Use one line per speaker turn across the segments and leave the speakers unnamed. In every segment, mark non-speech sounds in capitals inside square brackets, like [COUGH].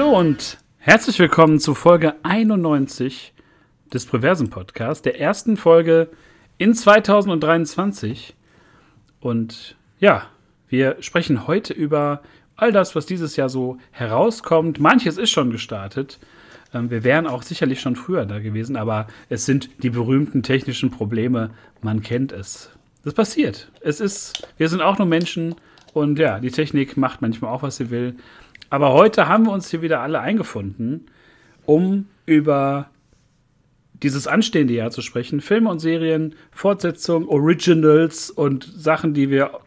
Hallo und herzlich willkommen zu Folge 91 des Preversen Podcasts, der ersten Folge in 2023. Und ja, wir sprechen heute über all das, was dieses Jahr so herauskommt. Manches ist schon gestartet. Ähm, wir wären auch sicherlich schon früher da gewesen, aber es sind die berühmten technischen Probleme. Man kennt es. Das passiert. Es ist, wir sind auch nur Menschen und ja, die Technik macht manchmal auch, was sie will. Aber heute haben wir uns hier wieder alle eingefunden, um über dieses anstehende Jahr zu sprechen. Filme und Serien, Fortsetzungen, Originals und Sachen, die wir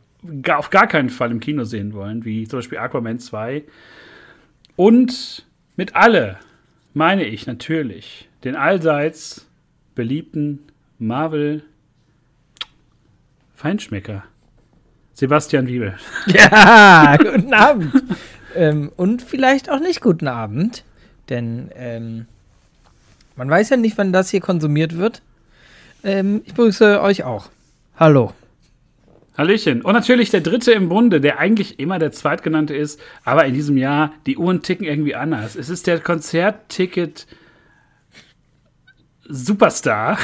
auf gar keinen Fall im Kino sehen wollen, wie zum Beispiel Aquaman 2. Und mit alle meine ich natürlich den allseits beliebten Marvel Feinschmecker. Sebastian Wiebel.
Ja, [LAUGHS] guten Abend. Ähm, und vielleicht auch nicht guten Abend, denn ähm, man weiß ja nicht, wann das hier konsumiert wird. Ähm, ich begrüße euch auch. Hallo.
Hallöchen. Und natürlich der dritte im Bunde, der eigentlich immer der zweitgenannte ist, aber in diesem Jahr die Uhren ticken irgendwie anders. Es ist der Konzertticket Superstar.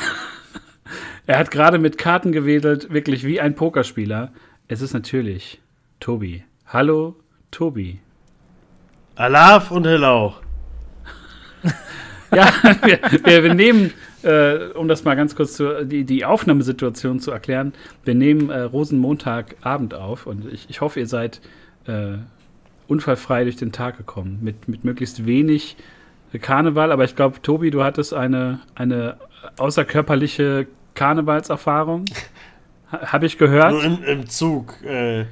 [LAUGHS] er hat gerade mit Karten gewedelt, wirklich wie ein Pokerspieler. Es ist natürlich Tobi. Hallo, Tobi.
Alaf und Hello.
ja, [LAUGHS] wir, wir, wir nehmen äh, um das mal ganz kurz zu, die, die Aufnahmesituation zu erklären, wir nehmen äh, Rosenmontagabend auf und ich, ich hoffe, ihr seid äh, unfallfrei durch den Tag gekommen, mit, mit möglichst wenig Karneval, aber ich glaube, Tobi, du hattest eine, eine außerkörperliche Karnevalserfahrung. Habe ich gehört?
Nur im, im Zug. Äh,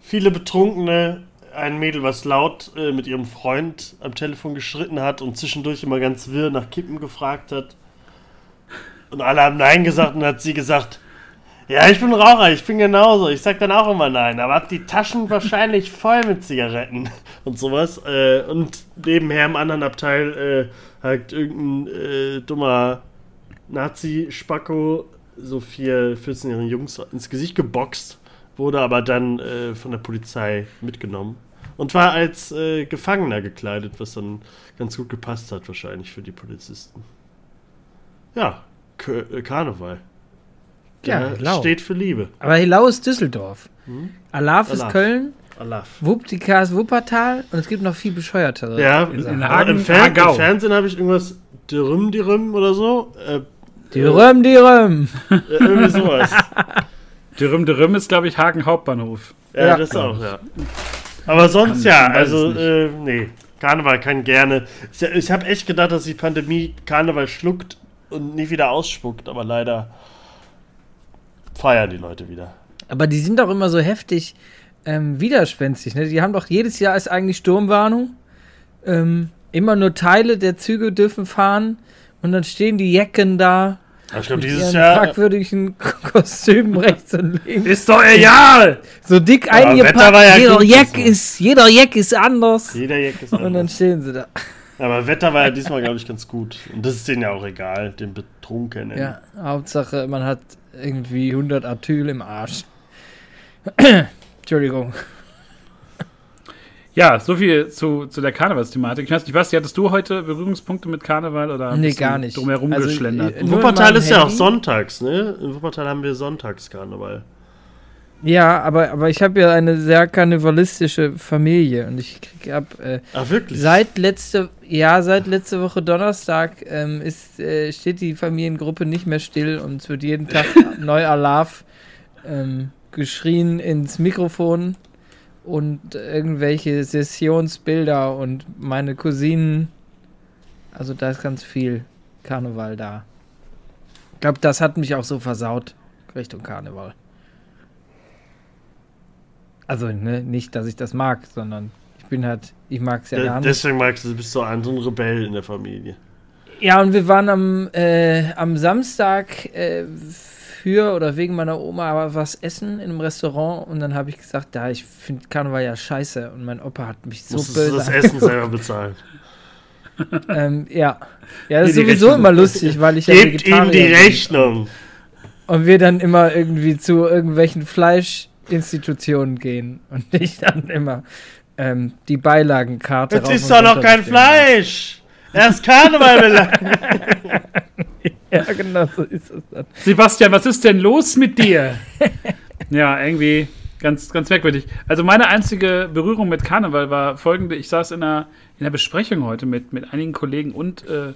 viele Betrunkene, ein Mädel, was laut äh, mit ihrem Freund am Telefon geschritten hat und zwischendurch immer ganz wirr nach Kippen gefragt hat. Und alle haben Nein gesagt und hat sie gesagt, ja, ich bin Raucher, ich bin genauso. Ich sag dann auch immer Nein, aber hab die Taschen wahrscheinlich voll mit Zigaretten [LAUGHS] und sowas. Äh, und nebenher im anderen Abteil äh, hat irgendein äh, dummer Nazi-Spacko so vier 14-jährigen Jungs ins Gesicht geboxt, wurde aber dann äh, von der Polizei mitgenommen und war als äh, Gefangener gekleidet, was dann ganz gut gepasst hat wahrscheinlich für die Polizisten. Ja, äh, Karneval.
Der
ja, steht für Liebe.
Aber Hilau ist Düsseldorf. Hm? Alaf, Alaf, ist Köln.
Alaf.
Wuptika ist Wuppertal und es gibt noch viel bescheuertere.
Ja, in, in Hagen, im, Fer Im Fernsehen habe ich irgendwas Dürüm, Dürüm oder so. Äh,
Dürüm, Dürüm. [LAUGHS]
Äh, irgendwie sowas. [LAUGHS]
Dürüm, Dürüm ist, glaube ich, Hagen Hauptbahnhof.
Ja, ja. das auch, ja. Aber sonst ja, also, äh, nee. Karneval kann gerne. Ich, ich habe echt gedacht, dass die Pandemie Karneval schluckt und nie wieder ausspuckt, aber leider feiern die Leute wieder.
Aber die sind doch immer so heftig ähm, widerspenstig. Ne? Die haben doch jedes Jahr ist eigentlich Sturmwarnung. Ähm, immer nur Teile der Züge dürfen fahren und dann stehen die Jecken da.
Ich glaube, dieses Jahr.
fragwürdigen [LAUGHS] Kostümen rechts und links.
Ist doch egal!
So dick ja, eingepackt. Ja jeder, Jack ist, jeder Jack ist anders.
Jeder Jack ist anders.
Und dann stehen sie da.
Aber Wetter war ja diesmal, glaube ich, ganz gut. Und das ist denen ja auch egal, den Betrunkenen.
Ja, Hauptsache, man hat irgendwie 100 Atyl im Arsch. [COUGHS] Entschuldigung.
Ja, so viel zu, zu der Karnevalsthematik. Ich weiß nicht, Basti, hattest du heute Berührungspunkte mit Karneval oder
nee, gar nicht.
drumherum also, geschlendert?
In Wuppertal ist ja auch sonntags, ne? In Wuppertal haben wir Sonntagskarneval.
Ja, aber, aber ich habe ja eine sehr karnevalistische Familie und ich habe äh,
Ach, wirklich?
seit letzte ja seit letzte Woche Donnerstag ähm, ist äh, steht die Familiengruppe nicht mehr still und es wird jeden Tag [LAUGHS] neu Alarv ähm, geschrien ins Mikrofon und irgendwelche Sessionsbilder und meine Cousinen also da ist ganz viel Karneval da. Ich glaube, das hat mich auch so versaut Richtung Karneval. Also ne, nicht, dass ich das mag, sondern ich bin halt, ich mag es ja gar
nicht. Deswegen magst du, du bist so ein, so ein Rebell in der Familie.
Ja, und wir waren am, äh, am Samstag äh, für oder wegen meiner Oma was essen in einem Restaurant und dann habe ich gesagt, da, ich finde Karneval ja scheiße und mein Opa hat mich so
Musstest böse. Du das Essen selber bezahlen. [LAUGHS]
ähm, ja. Ja, das ist sowieso immer lustig, weil ich
ja Gebt ihm die Rechnung.
Und wir dann immer irgendwie zu irgendwelchen Fleisch Institutionen gehen und [LAUGHS] ich dann immer ähm, die Beilagenkarte.
Jetzt
rauf
ist doch noch kein
bestellen.
Fleisch! Erst Karneval belangen! [LAUGHS]
Ja, genau so ist es dann.
Sebastian, was ist denn los mit dir? [LAUGHS] ja, irgendwie ganz, ganz merkwürdig. Also meine einzige Berührung mit Karneval war folgende. Ich saß in einer, in einer Besprechung heute mit, mit einigen Kollegen und äh,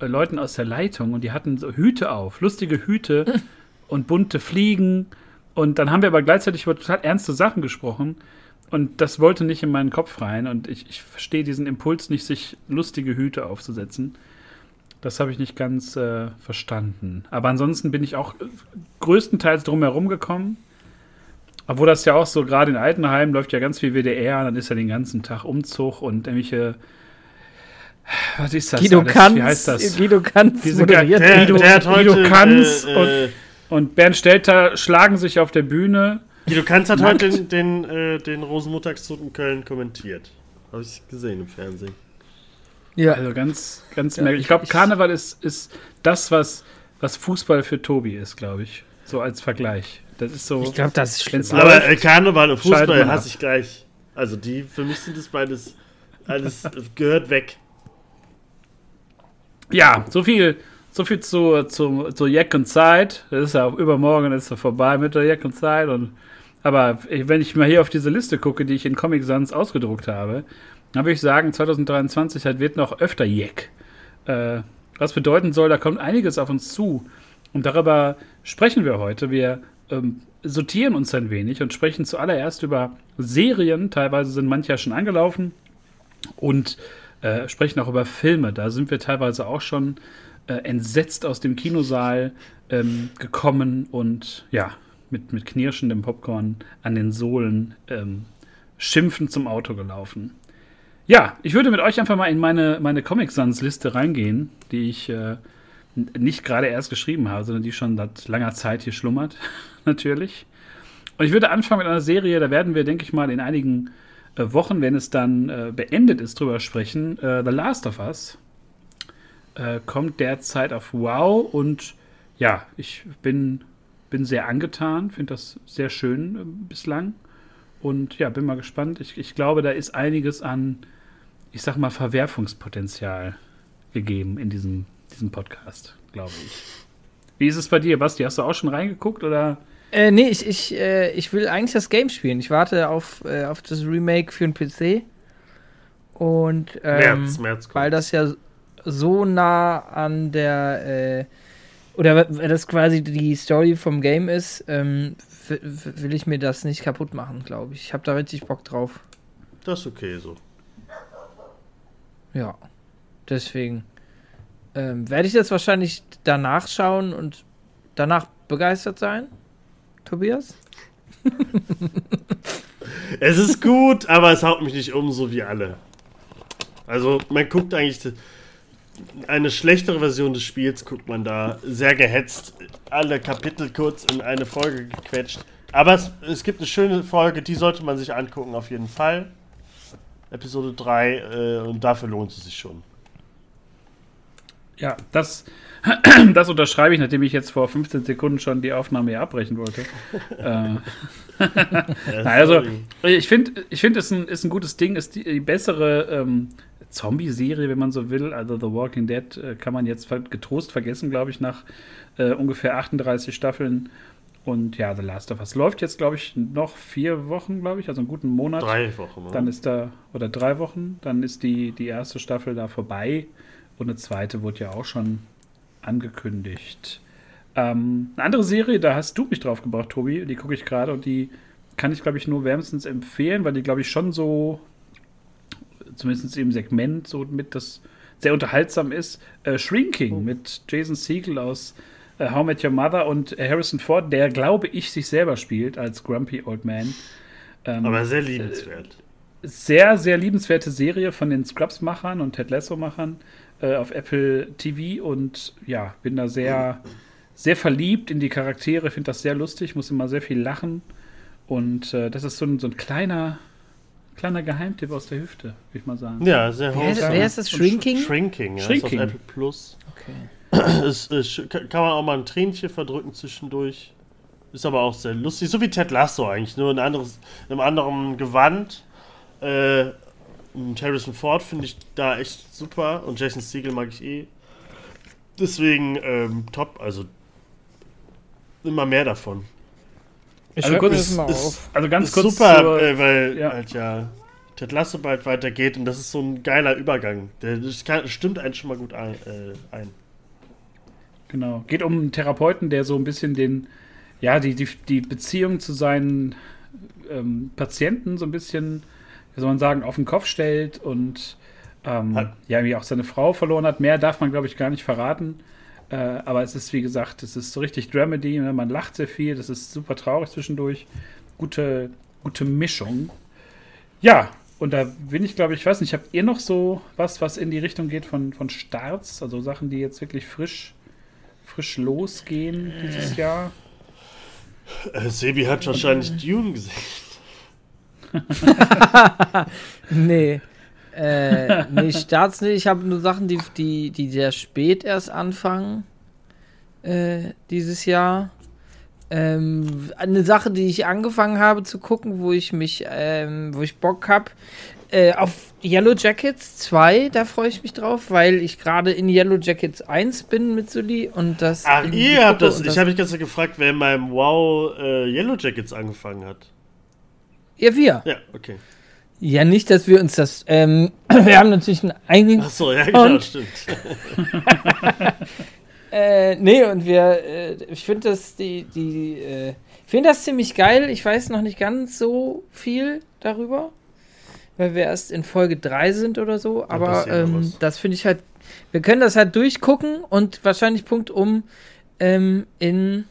Leuten aus der Leitung und die hatten so Hüte auf, lustige Hüte [LAUGHS] und bunte Fliegen. Und dann haben wir aber gleichzeitig über total ernste Sachen gesprochen. Und das wollte nicht in meinen Kopf rein. Und ich, ich verstehe diesen Impuls nicht, sich lustige Hüte aufzusetzen. Das habe ich nicht ganz äh, verstanden. Aber ansonsten bin ich auch äh, größtenteils drumherum gekommen. Obwohl das ja auch so, gerade in Altenheim läuft ja ganz viel WDR, dann ist ja den ganzen Tag Umzug und irgendwelche. Was ist das?
Guido
alles?
Kanz,
Wie heißt das?
Guido Kanz
Diese
moderiert.
Der,
Guido-
der hat heute.
Guido Kanz
äh, äh,
Und Bernd Stelter schlagen sich auf der Bühne.
Guido Kanz hat heute den, den, äh, den Rosenmontagszug in Köln kommentiert. Habe ich gesehen im Fernsehen.
Ja,
Also ganz, ganz
Ja,
merkwürdig. Ich glaube, Karneval ist, ist das, was, was Fußball für Tobi ist, glaube ich. So als Vergleich. Das ist so.
ich glaube, das ist schlimm.
Aber
läuft,
äh, Karneval und Fußball hasse ich gleich. Also die, für mich sind das beides, alles [LAUGHS] gehört weg.
Ja, so viel, so viel zu, zu, zu Jack und Zeit. Das ist ja auch übermorgen ist ja vorbei mit der Jack und Zeit. Und, aber wenn ich mal hier auf diese Liste gucke, die ich in Comic Sans ausgedruckt habe, dann würde ich sagen, 2023 halt wird noch öfter Jack. Äh, was bedeuten soll, da kommt einiges auf uns zu. Und darüber sprechen wir heute. Wir ähm, sortieren uns ein wenig und sprechen zuallererst über Serien. Teilweise sind manche ja schon angelaufen. Und äh, sprechen auch über Filme. Da sind wir teilweise auch schon äh, entsetzt aus dem Kinosaal ähm, gekommen und ja, mit, mit knirschendem Popcorn an den Sohlen ähm, schimpfend zum Auto gelaufen. Ja, ich würde mit euch einfach mal in meine, meine Comic Sans-Liste reingehen, die ich äh, nicht gerade erst geschrieben habe, sondern die schon seit langer Zeit hier schlummert, [LAUGHS] natürlich. Und ich würde anfangen mit einer Serie, da werden wir, denke ich mal, in einigen äh, Wochen, wenn es dann äh, beendet ist, drüber sprechen. Äh, The Last of Us äh, kommt derzeit auf Wow und ja, ich bin, bin sehr angetan, finde das sehr schön äh, bislang und ja, bin mal gespannt. Ich, ich glaube, da ist einiges an, ich sag mal, Verwerfungspotenzial gegeben in diesem, diesem Podcast, glaube ich. Wie ist es bei dir, Basti? Hast du auch schon reingeguckt oder?
Äh, nee, ich, ich, äh, ich will eigentlich das Game spielen. Ich warte auf, äh, auf das Remake für den PC. Und ähm,
März, März kommt.
weil das ja so nah an der, äh, oder weil das quasi die Story vom Game ist, ähm, will ich mir das nicht kaputt machen, glaube ich. Ich habe da richtig Bock drauf.
Das ist okay so.
Ja, deswegen ähm, werde ich das wahrscheinlich danach schauen und danach begeistert sein, Tobias? [LAUGHS]
Es ist gut, aber es haut mich nicht um, so wie alle. Also, man guckt eigentlich eine schlechtere Version des Spiels, guckt man da sehr gehetzt, alle Kapitel kurz in eine Folge gequetscht. Aber es, es gibt eine schöne Folge, die sollte man sich angucken, auf jeden Fall. Episode 3, äh, und dafür lohnt es sich schon.
Ja, das, [CLEARS THROAT] das unterschreibe ich, nachdem ich jetzt vor 15 Sekunden schon die Aufnahme hier abbrechen wollte. [LAUGHS] äh, [LAUGHS] also, ich finde, ich find, es ist ein, ist ein gutes Ding, ist die, die bessere ähm, Zombie-Serie, wenn man so will. Also The Walking Dead äh, kann man jetzt getrost vergessen, glaube ich, nach äh, ungefähr 38 Staffeln. Und ja, The Last of Us läuft jetzt, glaube ich, noch vier Wochen, glaube ich, also einen guten Monat.
drei Wochen. ne?
Dann ist da, oder drei Wochen, dann ist die, die erste Staffel da vorbei. Und eine zweite wurde ja auch schon angekündigt. Ähm, eine andere Serie, da hast du mich drauf gebracht, Tobi, die gucke ich gerade und die kann ich, glaube ich, nur wärmstens empfehlen, weil die, glaube ich, schon so, zumindest im Segment, so mit das sehr unterhaltsam ist. Äh, Shrinking mit Jason Siegel aus How I Met Your Mother und äh, Harrison Ford, der, glaube ich, sich selber spielt als Grumpy Old Man. Ähm,
aber sehr liebenswert.
sehr, sehr liebenswerte Serie von den Scrubs-Machern und Ted Lasso-Machern äh, auf Apple TV und ja, bin da sehr, sehr verliebt in die Charaktere, finde das sehr lustig, muss immer sehr viel lachen und äh, das ist so ein, so ein kleiner, kleiner Geheimtipp aus der Hüfte, würde ich mal sagen.
Ja, sehr
Wer, ist-
wholesome.
wer ist das? Shrinking?
Shrinking, ja,
Shrinking.
ist auf Apple Plus.
Okay. [CLEARS THROAT]
Es, es kann man auch mal ein Tränchen verdrücken zwischendurch. Ist aber auch sehr lustig. So wie Ted Lasso eigentlich, nur ein anderes, im anderen Gewand. Äh, und Harrison Ford finde ich da echt super und Jason Siegel mag ich eh. Deswegen ähm, top, also immer mehr davon.
Ich
Also kurz-
das mal
ist-
auf.
Also ganz
ist
kurz
super,
zur-
äh, weil
ja.
halt ja Ted Lasso bald weitergeht und das ist so ein geiler Übergang. Der das kann, stimmt einen schon mal gut ein. Äh, ein.
Genau. Geht um einen Therapeuten, der so ein bisschen den, ja, die, die, die Beziehung zu seinen ähm, Patienten so ein bisschen, wie soll man sagen, auf den Kopf stellt und ähm, ja, irgendwie auch seine Frau verloren hat. Mehr darf man, glaube ich, gar nicht verraten. Äh, aber es ist, wie gesagt, es ist so richtig Dramedy, ne? man lacht sehr viel, das ist super traurig zwischendurch. Gute, gute Mischung. Ja, und da bin ich, glaube ich, weiß nicht, habt ihr noch so was, was in die Richtung geht von, von Starts, also Sachen, die jetzt wirklich frisch, frisch losgehen dieses Jahr?
Äh, Sebi hat wahrscheinlich Dune gesehen. [LAUGHS]
Nee. Äh, nee, Starts nicht. Ich habe nur Sachen, die, die, die sehr spät erst anfangen. Äh, dieses Jahr. Ähm, eine Sache, die ich angefangen habe zu gucken, wo ich mich, ähm, wo ich Bock habe, äh, auf Yellow Jackets 2, da freue ich mich drauf, weil ich gerade in Yellow Jackets 1 bin mit Sully und das.
Ach, ihr habt das. Ich habe mich ganz gefragt, wer in meinem Wow äh, Yellow Jackets angefangen hat.
Ja, wir.
Ja, okay.
Ja, nicht, dass wir uns das. Ähm, [CLEARS THROAT] wir haben natürlich einen eigenen
Achso, ja, genau, stimmt. [LAUGHS]
Äh, nee, und wir, äh, ich finde das, die, die, äh, ich finde das ziemlich geil. Ich weiß noch nicht ganz so viel darüber, weil wir erst in Folge 3 sind oder so, aber ähm, das finde ich halt, wir können das halt durchgucken und wahrscheinlich Punkt um, ähm, in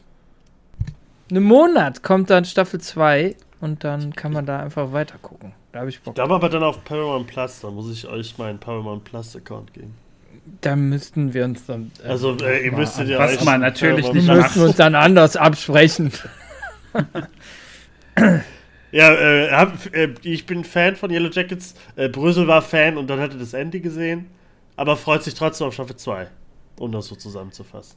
einem Monat kommt dann Staffel 2 und dann kann man da einfach weiter gucken. Da habe ich Bock.
Ich glaube aber dann auf Paramount Plus, da muss ich euch meinen Paramount Plus Account geben.
Da müssten wir uns dann. äh,
Also, äh, ihr
mal
müsstet ja
Was
euch
man natürlich
Paramount
nicht [LAUGHS]
wir müssen uns dann anders absprechen. [LAUGHS]
Ja, äh, hab, äh, ich bin Fan von Yellow Jackets. Äh, Brösel war Fan und dann hat er das Ende gesehen. Aber freut sich trotzdem auf Staffel 2. Um das so zusammenzufassen.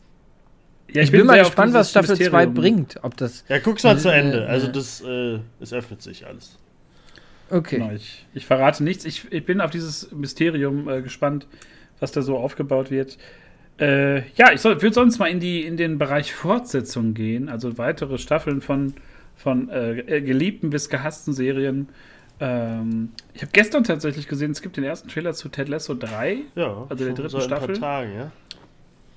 Ja,
Ich, bin, mal gespannt, was Staffel 2
Mysterium.
bringt. Ob das.
Ja, guck's mal zu
Äh,
Ende.
äh,
Also das, äh, es öffnet sich alles.
Okay.
Genau, ich, ich verrate nichts. Ich, ich bin auf dieses Mysterium äh, gespannt, was da so aufgebaut wird. Äh, ja, ich würde sonst mal in, die, in den Bereich Fortsetzung gehen, also weitere Staffeln von, von äh, äh, geliebten bis gehassten Serien. Ähm, ich habe gestern tatsächlich gesehen, es gibt den ersten Trailer zu Ted Lasso 3
Ja,
Also der dritten
ein
Staffel?
paar Tagen, ja.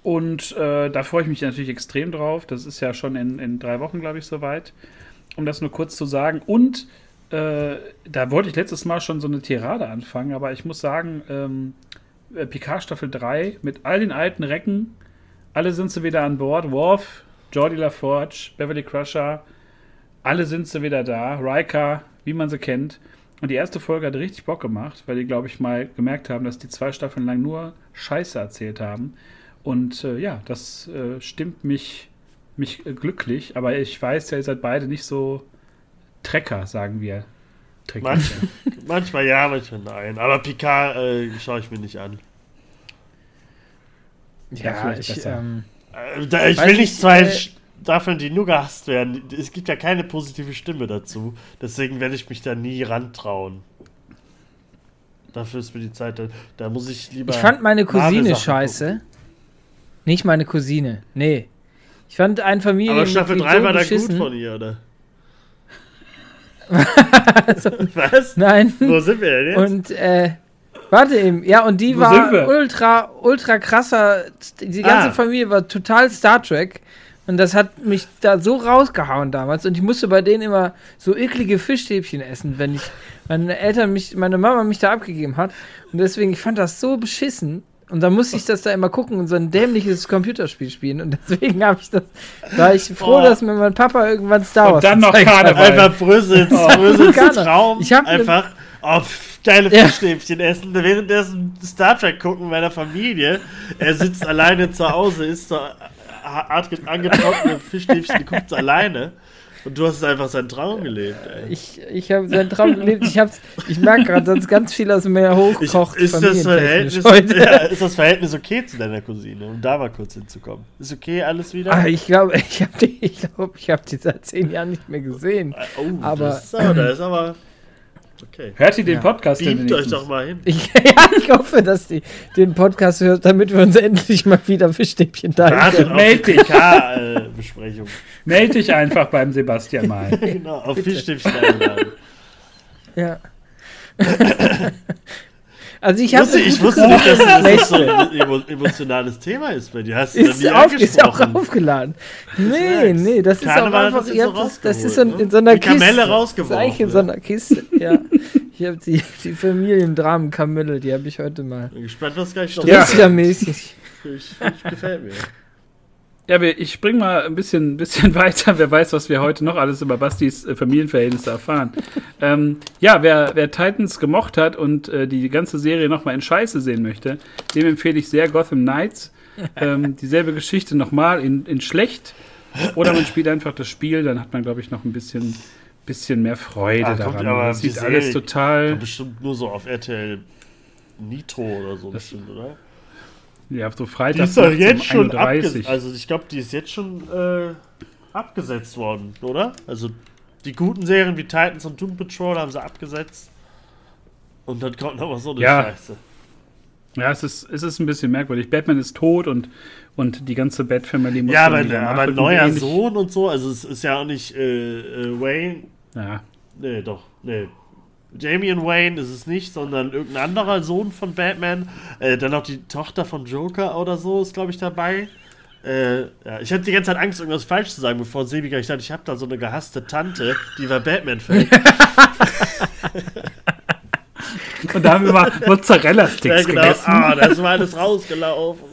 und äh, da freue ich mich natürlich extrem drauf. Das ist ja schon in, in drei Wochen, glaube ich, soweit. Um das nur kurz zu sagen. Und äh, da wollte ich letztes Mal schon so eine Tirade anfangen, aber ich muss sagen, ähm, äh, Picard Staffel 3 mit all den alten Recken, alle sind sie wieder an Bord. Worf, Jordi LaForge, Beverly Crusher, alle sind sie wieder da. Riker, wie man sie kennt. Und die erste Folge hat richtig Bock gemacht, weil die, glaube ich, mal gemerkt haben, dass die zwei Staffeln lang nur Scheiße erzählt haben. Und äh, ja, das äh, stimmt mich, mich äh, glücklich. Aber ich weiß ja, ihr seid beide nicht so Trecker, sagen wir. Trecker.
Manch, [LAUGHS] manchmal ja, manchmal nein. Aber Picard äh, schaue ich mir nicht an.
Ja,
Ja, ich, ähm,
Äh, da, ich will
ich,
nicht zwei
äh,
Staffeln, die nur gehasst werden. Es gibt ja keine positive Stimme dazu. Deswegen werde ich mich da nie rantrauen. Dafür ist mir die Zeit, da, da muss ich lieber.
ich fand meine Cousine scheiße. Nicht meine Cousine. Nee. Ich fand ein
gucken.
Familienmitglied
Aber Staffel 3
so
war da gut von ihr, oder? [LAUGHS] Was?
Nein.
Wo sind wir denn jetzt?
Und, äh, warte eben. Ja, und die
Wo
war ultra, ultra krasser. Die ganze
Ah.
Familie war total Star Trek. Und das hat mich da so rausgehauen damals. Und ich musste bei denen immer so eklige Fischstäbchen essen, wenn ich meine Eltern mich, meine Mama mich da abgegeben hat. Und deswegen, ich fand das so beschissen. Und dann musste ich das da immer gucken und so ein dämliches Computerspiel spielen. Und deswegen habe ich das, war ich froh,
Oh.
dass mir mein Papa irgendwann Star
Und
Wars
dann noch. Karneval.
Einfach Brüssels, [LAUGHS] Brüssels
Gerne.
Traum.
Ich hab ne-
einfach auf geile
Ja.
Fischstäbchen essen, währenddessen Star Trek gucken meiner Familie. Er sitzt alleine zu Hause, isst so angetrocknete Fischstäbchen, guckt alleine. Und du hast einfach seinen Traum gelebt, ey.
Ich, ich habe seinen Traum gelebt. Ich, hab's- ich merke gerade, dass ganz viel aus mir
Ich,
hochkocht.
ist, das Verhältnis,
heute.
ja, ist das Verhältnis okay zu deiner Cousine, um da mal kurz hinzukommen? Ist okay alles wieder?
Ah, ich glaube, ich habe die, ich glaub, ich hab die seit zehn Jahren nicht mehr gesehen.
oh,
aber-
das ist aber, das ist aber Okay.
Hört ihr den
Ja.
Podcast denn
Beamt euch doch mal hin.
Ich, [LAUGHS] ja, ich hoffe, dass die den Podcast hört, damit wir uns endlich mal wieder Fischstäbchen teilen
Wartet
können.
auf die
Meld dich.
PK-Besprechung. [LAUGHS]
Meld dich einfach beim Sebastian [LAUGHS] mal.
genau, auf Fischstäbchen.
Ja. Also ich
Wusste, ich wusste nicht, dass [LAUGHS] das, so ein emo emotionales Thema ist bei dir. Hast du
ist, auf, ist auch aufgeladen. Nee, nee, das ist
Karneval
auch
hat
einfach, ihr habt das, das ist in,
ne?
in so einer
Die Kamelle
Kiste.
rausgeworfen,
Das ist in so einer Kiste, ja. Ich habe die, die Familiendramen-Kamelle, die habe ich heute mal.
Bin gespannt, was gleich noch
Ja.
ist. Ich, ich, gefällt mir.
Ja, ich spring mal ein bisschen, bisschen [LAUGHS] weiter. Wer weiß, was wir heute noch alles über Bastis äh, Familienverhältnisse erfahren. ähm, ja, wer, wer Titans gemocht hat und äh, die ganze Serie nochmal in Scheiße sehen möchte, dem empfehle ich sehr Gotham Knights. ähm, dieselbe Geschichte nochmal in, in schlecht. Oder man spielt einfach das Spiel, dann hat man, glaube ich, noch ein bisschen, bisschen mehr Freude
kommt
daran.
aber
Das sieht alles
Serie-
total.
Kommt bestimmt nur so auf RTL Nitro oder so, bestimmt, oder?
Ja, so
Die
Freitag
ist doch jetzt schon
31.
abgesetzt. Also, ich glaube, die ist jetzt schon äh, abgesetzt worden, oder? Also, die guten Serien wie Titans und Doom Patrol haben sie abgesetzt. Und dann kommt noch mal so eine
Ja.
Scheiße.
Ja, es ist, es ist ein bisschen merkwürdig. Batman ist tot und, und die ganze Bat-Family muss
Ja, aber, aber neuer Sohn und so, also es ist ja auch nicht äh, äh, Wayne.
Ja,
Nee, doch, nee. Damian Wayne ist es nicht, sondern irgendein anderer Sohn von Batman. Äh, dann noch die Tochter von Joker oder so ist, glaube ich, dabei. Äh, ja, ich hatte die ganze Zeit Angst, irgendwas falsch zu sagen, bevor Sebi ich dachte, ich habe da so eine gehasste Tante, die war Batman-Fan. [LAUGHS]
Und da haben wir mal Mozzarella-Sticks
ja, genau.
gegessen.
Ah, das war alles rausgelaufen.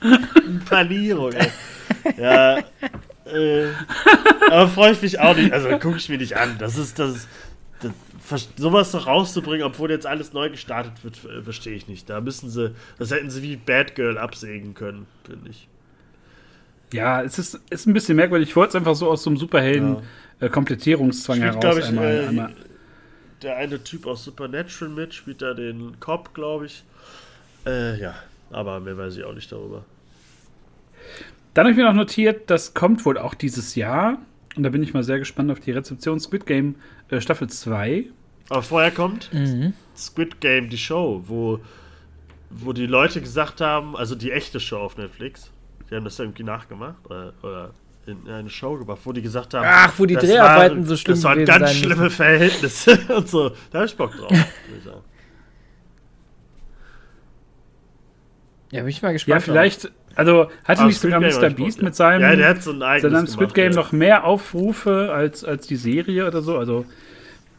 [LAUGHS] Panierung, ey. Ja, äh, aber freue ich mich auch nicht. Also gucke ich mir nicht an. Das ist das, das sowas noch rauszubringen, obwohl jetzt alles neu gestartet wird, äh, verstehe ich nicht. Da müssen sie, das hätten sie wie Batgirl absägen können, finde ich.
Ja, es ist, ist ein bisschen merkwürdig. Ich wollte es einfach so aus so einem Superhelden-Komplettierungszwang
Spielt,
heraus
glaube ich,
einmal,
äh,
einmal.
der eine Typ aus Supernatural mit, spielt da den Cop, glaube ich. Äh, ja, aber mehr weiß ich auch nicht darüber.
Dann habe ich mir noch notiert, das kommt wohl auch dieses Jahr. Und da bin ich mal sehr gespannt auf die Rezeption Squid Game äh, Staffel 2.
Aber vorher kommt
Mhm.
Squid Game, die Show, wo, wo die Leute gesagt haben, also die echte Show auf Netflix, die haben das irgendwie nachgemacht oder, oder in eine Show gebracht, wo die gesagt haben,
Ach, wo die
das
Dreharbeiten
waren,
so schlimm
Das waren ganz schlimme
müssen.
Verhältnisse [LAUGHS] und so. Da habe ich Bock drauf. [LAUGHS]
Ja, bin ich mal
Ja,
gespannt.
vielleicht, also hatte
Aber
nicht sogar Mr. Beast mit seinem,
Ja, der hat so ein eigenes
seinem Squid Game
ja.
noch mehr Aufrufe als, als die Serie oder so. Also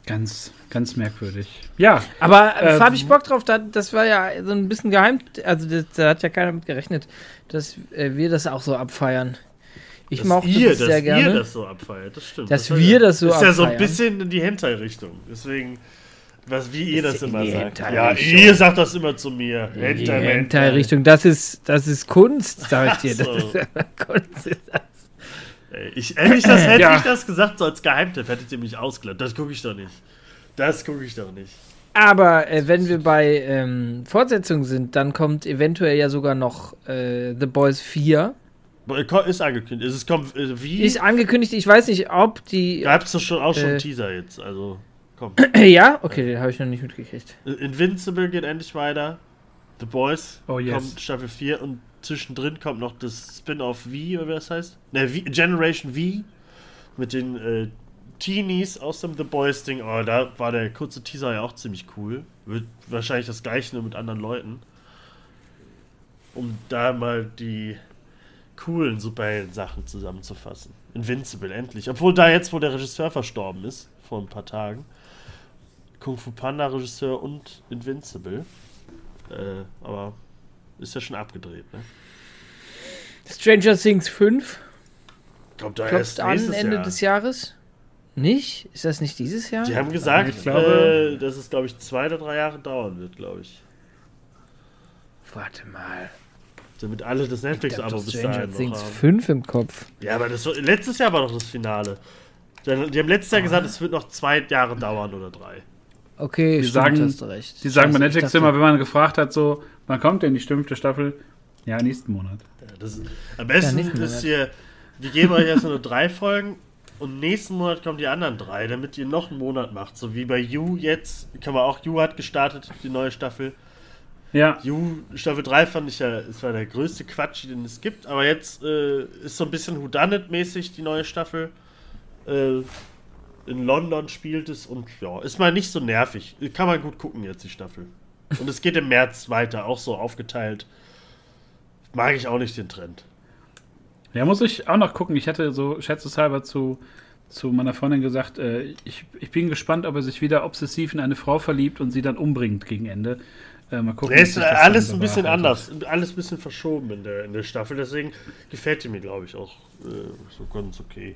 ganz, ganz merkwürdig. Ja,
Aber äh,
Ähm,
habe ich Bock drauf, da, das war ja so ein bisschen geheim, also das, da hat ja keiner mit gerechnet, dass äh, wir das auch so abfeiern. Ich
Dass
mochte
ihr,
das
dass
sehr
ihr
gerne.
das so abfeiert, das stimmt.
Dass
war
wir
ja,
das so
Ist ja so ein
abfeiern.
bisschen in die Hentai-Richtung. Deswegen, was, wie ihr das
Ist in
immer sagt. Ja, ihr sagt das immer zu mir.
Hentai-Richtung, das ist, das ist Kunst, sag ich dir. Das
so.
ist, Kunst ist das.
Ich, hätte, ich das, hätte
Ja.
ich das gesagt, so als Geheimtipp, hättet ihr mich ausgelacht. Das gucke ich doch nicht. Das gucke ich doch nicht.
Aber äh, wenn wir bei ähm, Fortsetzungen sind, dann kommt eventuell ja sogar noch äh, The Boys 4.
Boah, ko- Ist angekündigt. Es kommt, äh, wie?
Ist angekündigt, ich weiß nicht, ob die.
Gab es doch schon auch schon
Äh.
einen Teaser jetzt. Also, komm. [CLEARS THROAT]
ja, okay, den habe ich noch nicht mitgekriegt.
Invincible geht endlich weiter. The Boys
Oh, yes.
kommt Staffel 4 und zwischendrin kommt noch das Spin-off V, oder wie das heißt? Ne, v, Generation V mit den äh, Teenies aus dem The Boys Ding. Oh, da war der kurze Teaser ja auch ziemlich cool. Wird wahrscheinlich das gleiche nur mit anderen Leuten. Um da mal die coolen Superhelden-Sachen zusammenzufassen. Invincible, endlich. Obwohl da jetzt, wo der Regisseur verstorben ist, vor ein paar Tagen. Kung Fu Panda Regisseur und Invincible. Äh, aber ist ja schon abgedreht, ne?
Stranger Things 5
Kommt da
klopft an Ende
Jahr.
des Jahres. Nicht? Ist das nicht dieses Jahr?
Die haben gesagt,
Ich glaube-
äh, dass es, glaube ich, zwei oder drei Jahre dauern wird, glaube ich.
Warte mal.
Damit alle das Netflix-Abo bis
Stranger
dahin noch
Things
haben.
5 im Kopf.
Ja, aber das war, letztes Jahr war doch das Finale. Die haben letztes Jahr gesagt, es wird noch zwei Jahre dauern oder drei.
Okay,
Die
stimmt,
sagen-
hast du recht.
die sagen bei Netflix immer, wenn man gefragt hat, so, wann kommt denn die fünfte Staffel? Ja, nächsten Monat.
Ja, das ist, am besten
mehr,
ist hier, die geben euch erst nur drei Folgen und nächsten Monat kommen die anderen drei, damit ihr noch einen Monat macht. So wie bei You jetzt, kann man auch, You hat gestartet, die neue Staffel.
Ja.
You Staffel 3 fand ich ja, es war der größte Quatsch, den es gibt, aber jetzt äh, ist so ein bisschen Whodunit-mäßig die neue Staffel. Äh, in London spielt es und ja, ist mal nicht so nervig. Kann man gut gucken jetzt, die Staffel. Und es geht im März weiter, auch so aufgeteilt. Mag ich auch nicht den Trend.
Ja, muss ich auch noch gucken. Ich hatte so schätzeshalber zu, zu meiner Freundin gesagt, äh, ich, ich bin gespannt, ob er sich wieder obsessiv in eine Frau verliebt und sie dann umbringt gegen Ende. Äh, mal gucken. Wie
ist alles ein bisschen anders. Alles ein bisschen verschoben in der, in der Staffel. Deswegen gefällt die mir, glaube ich, auch äh, so ganz okay.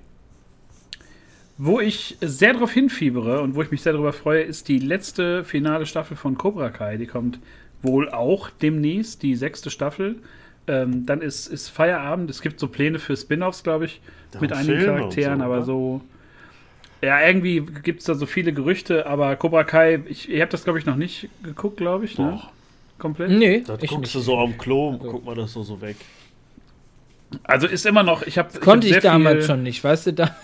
Wo ich sehr darauf hinfiebere und wo ich mich sehr darüber freue, ist die letzte finale Staffel von Cobra Kai. Die kommt wohl auch demnächst, die sechste Staffel. Ähm, dann ist, ist Feierabend. Es gibt so Pläne für Spin-offs, glaube ich,
Ja,
mit einigen
Filme
Charakteren,
so,
aber so. Ja, irgendwie gibt es da so viele Gerüchte, aber Cobra Kai, ich, ihr habt das, glaube ich, noch nicht geguckt, glaube ich, ne?
Doch.
Komplett.
Nee,
Da
ich
guckst
nicht.
du so am Klo und guck mal das so, so weg.
Also ist immer noch, ich habe
Konnte ich,
hab sehr
damals
viel-
schon nicht, weißt du, da,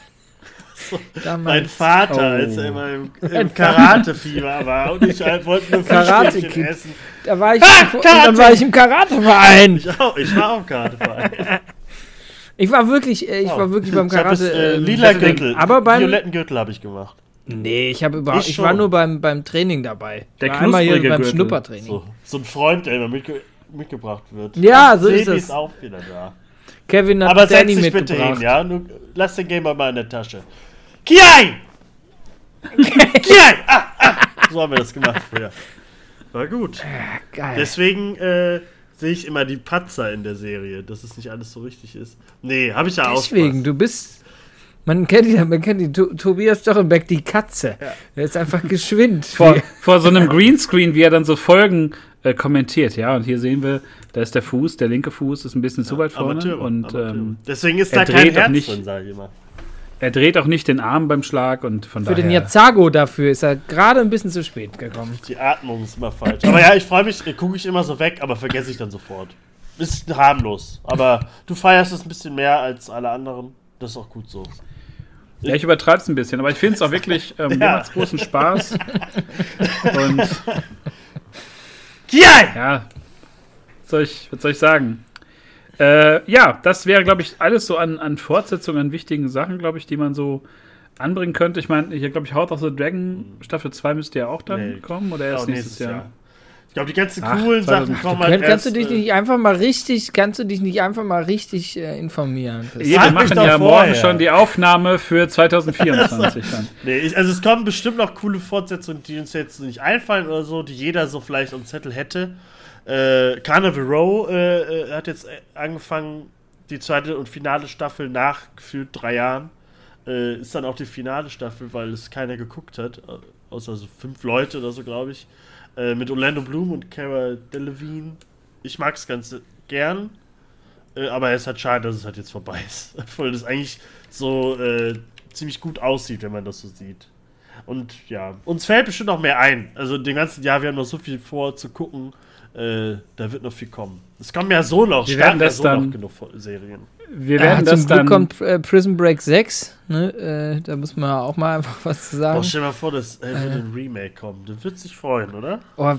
Mein
damals.
Vater,
Oh.
als er immer im, im Karate-Fieber war und ich halt wollte nur
Karate
Fischstäbchen
Kid.
essen.
Da war ich,
Ah,
und
Karate!
dann war ich im Karateverein.
Ich auch, ich war auch im Karate-Verein.
Ich war wirklich, äh, ich
Oh.
war wirklich beim
Ich hab
Karate.
das, äh,
ähm,
lila
Gürtel.
Aber beim-
violetten Gürtel habe ich gemacht.
Nee, ich habe überhaupt,
Ich
ich, war nur beim, beim Training dabei. Ich
Der
war einmal hier
knusprige
beim
Gürtel.
Schnuppertraining.
So, so ein Freund, der immer mitge mitgebracht wird.
Ja,
Und
so ist es.
ist auch wieder da.
Kevin hat
Aber setz
Danny
dich bitte hin, ja? Nur, lass den Gamer mal in der Tasche. Kiai! Kiai! Ah, ah. So haben wir das gemacht früher. War gut.
Geil.
Deswegen äh, sehe ich immer die Patzer in der Serie, dass es nicht alles so richtig ist. Nee, habe ich ja auch.
Deswegen,
Spaß.
du bist. Man kennt ihn, man kennt ihn, To- Tobias Stochenbeck, die Katze.
Ja.
Der ist einfach geschwind.
vor, vor so einem Greenscreen, wie er dann so Folgen äh, kommentiert, ja. Und hier sehen wir, da ist der Fuß, der linke Fuß ist ein bisschen zu weit vorne.
Amateure,
und
Amateure.
ähm,
Deswegen ist
er
da kein Herz
nicht-
drin, sage ich immer.
Er dreht auch nicht den Arm beim Schlag und von
Für
daher.
den Yazago dafür ist er gerade ein bisschen zu spät gekommen.
Die Atmung ist immer falsch. Aber ja, ich freue mich, gucke ich immer so weg, aber vergesse ich dann sofort. Ist harmlos. Aber du feierst es ein bisschen mehr als alle anderen. Das ist auch gut so.
ja, ich übertreibe es ein bisschen, aber ich finde es auch wirklich, ähm, [LAUGHS] mir
Ja.
macht's großen Spaß. und
Kiai!
ja, was soll ich, was soll ich sagen? Äh, ja, das wäre, glaube ich, alles so an, an Fortsetzungen, an wichtigen Sachen, glaube ich, die man so anbringen könnte. Ich meine, hier, glaube ich, House of the Dragon Staffel 2 müsste ja auch dann
Nee,
kommen oder erst nächstes, Jahr.
Ich glaube, die ganzen
Ach,
coolen
2000.
Sachen kommen halt
kannst du
erst,
dich
äh,
nicht einfach mal richtig, kannst du dich nicht einfach mal richtig äh, informieren? Das-
Ja, wir machen ja morgen schon die Aufnahme für 2024 dann. [LAUGHS]
Nee, ich, also es kommen bestimmt noch coole Fortsetzungen, die uns jetzt nicht einfallen oder so, die jeder so vielleicht am Zettel hätte. Äh, Carnival Row äh, äh, hat jetzt äh, angefangen, die zweite und finale Staffel nach gefühlt drei Jahren. Äh, ist dann auch die finale Staffel, weil es keiner geguckt hat. Außer so fünf Leute oder so, glaube ich. Äh, mit Orlando Bloom und Cara Delevingne. Ich mag es ganz gern. Äh, aber es ist halt schade, dass es halt jetzt vorbei ist. [LAUGHS] Obwohl das eigentlich so äh, ziemlich gut aussieht, wenn man das so sieht. Und ja, uns fällt bestimmt noch mehr ein. Also den ganzen Jahr, wir haben noch so viel vor zu gucken. Äh, da wird noch viel kommen. Es kommen ja so noch,
Wir werden
ja
das
so
dann-
noch genug Serien.
Wir
Ja,
werden
zum
das
Glück
dann.
kommt äh, Prison Break 6. Ne? Äh, da muss man auch mal [LAUGHS] einfach was zu
Boah,
sagen.
stell dir mal vor, dass äh, wird ein Remake kommt. Du würdest dich freuen, oder?
Oh,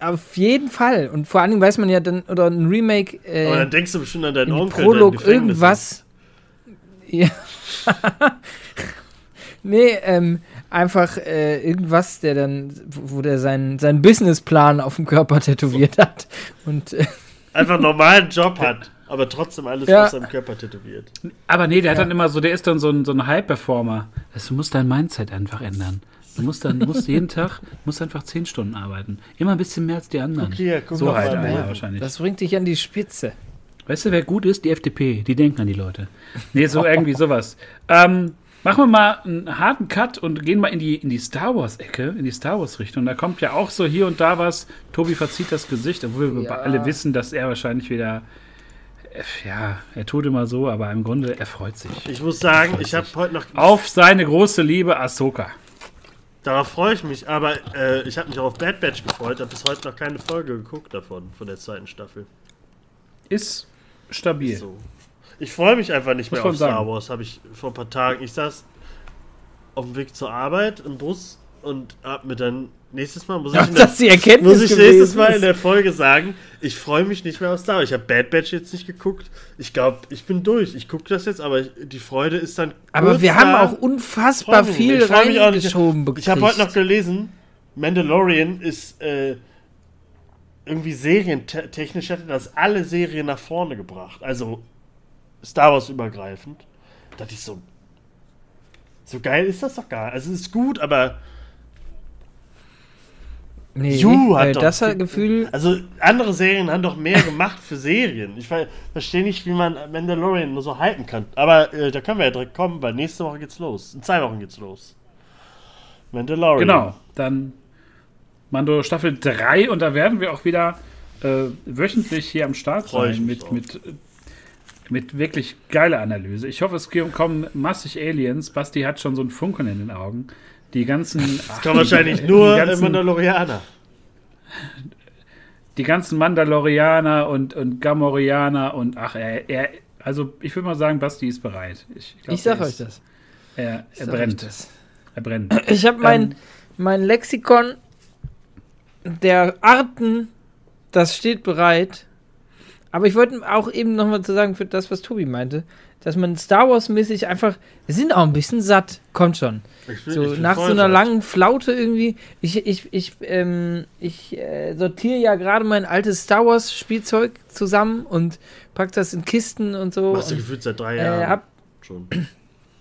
auf jeden Fall. Und vor allen Dingen weiß man ja dann, oder ein Remake äh,
Aber dann denkst du bestimmt an deinen Onkel.
Prolog irgendwas. Ja. [LAUGHS] nee, ähm, einfach äh, irgendwas, der dann, wo wo der seinen, seinen Businessplan auf dem Körper tätowiert hat. Und äh.
Einfach einen normalen Job [LAUGHS] hat, aber trotzdem alles
Ja.
auf seinem Körper tätowiert.
Aber nee, der hat
Ja.
dann immer so, der ist dann so ein, so ein High-Performer. Also, du musst dein Mindset einfach ändern. Du musst dann, musst jeden Tag, musst einfach 10 Stunden arbeiten. Immer ein bisschen mehr als die anderen.
Guck hier, guck
so
mal
halt
Boden.
wahrscheinlich.
das bringt dich an die Spitze.
Weißt du, wer gut ist? Die FDP. Die denken an die Leute. Nee, so irgendwie sowas. Ähm, machen wir mal einen harten Cut und gehen mal in die, in die Star Wars-Ecke, in die Star Wars-Richtung. Da kommt ja auch so hier und da was. Tobi verzieht das Gesicht, obwohl wir
Ja.
alle wissen, dass er wahrscheinlich wieder. Ja, er tut immer so, aber im Grunde, er freut sich.
Ich muss sagen, ich habe heute noch.
Auf seine große Liebe Ahsoka.
Darauf freue ich mich, aber äh, ich habe mich auch auf Bad Batch gefreut. habe bis heute noch keine Folge geguckt davon, von der zweiten Staffel.
Ist stabil.
So. Ich freue mich einfach nicht
Muss
mehr auf Star
sagen.
Wars, habe ich vor ein paar Tagen. Ich saß auf dem Weg zur Arbeit im Bus und hab mir dann nächstes Mal muss
Ach, [LAUGHS]
ich, in der, muss ich nächstes Mal in der Folge sagen, ich freue mich nicht mehr auf Star Wars. Ich habe Bad Batch jetzt nicht geguckt. Ich glaube, ich bin durch. Ich gucke das jetzt, aber die Freude ist dann.
Aber wir haben auch unfassbar viel
nicht. Ich freu mich auch nicht.
reingeschoben
Ich habe heute noch gelesen, Mandalorian ist äh, irgendwie serientechnisch hätte das alle Serien nach vorne gebracht. Also Star Wars übergreifend. Da dachte ich so, so geil ist das doch gar nicht. Also es ist gut, aber
Nee,
You hat doch
das hat Gefühl,
also andere Serien haben doch mehr gemacht für Serien. Ich ver- verstehe nicht, wie man Mandalorian nur so halten kann. Aber äh, da können wir ja direkt kommen, weil nächste Woche geht's los. In zwei Wochen geht's los. Mandalorian.
Genau, dann Mando Staffel 3 und da werden wir auch wieder äh, wöchentlich hier am Start
Freu
sein mit,
drauf.
mit, mit wirklich geiler Analyse. Ich hoffe, es kommen massig Aliens. Basti hat schon so ein Funkeln in den Augen. Die ganzen.
Das kann wahrscheinlich nur
die
äh,
ganzen,
Mandalorianer.
die ganzen Mandalorianer und, und Gamorianer und ach, er, er, also ich würde mal sagen, Basti ist bereit. Ich, glaub,
ich sag euch das.
Er, er brennt.
das.
Er brennt.
Ich habe mein,
Ähm,
mein Lexikon der Arten, das steht bereit. Aber ich wollte auch eben nochmal zu sagen, für das, was Tobi meinte, dass man Star Wars-mäßig einfach, wir sind auch ein bisschen satt, kommt schon.
Bin-
So nach so einer
satt.
langen Flaute irgendwie. Ich, ich, ich, ähm, ich äh, sortiere ja gerade mein altes Star Wars-Spielzeug zusammen und pack das in Kisten und so.
Machst du gefühlt seit drei
äh,
Jahren
hab,
schon.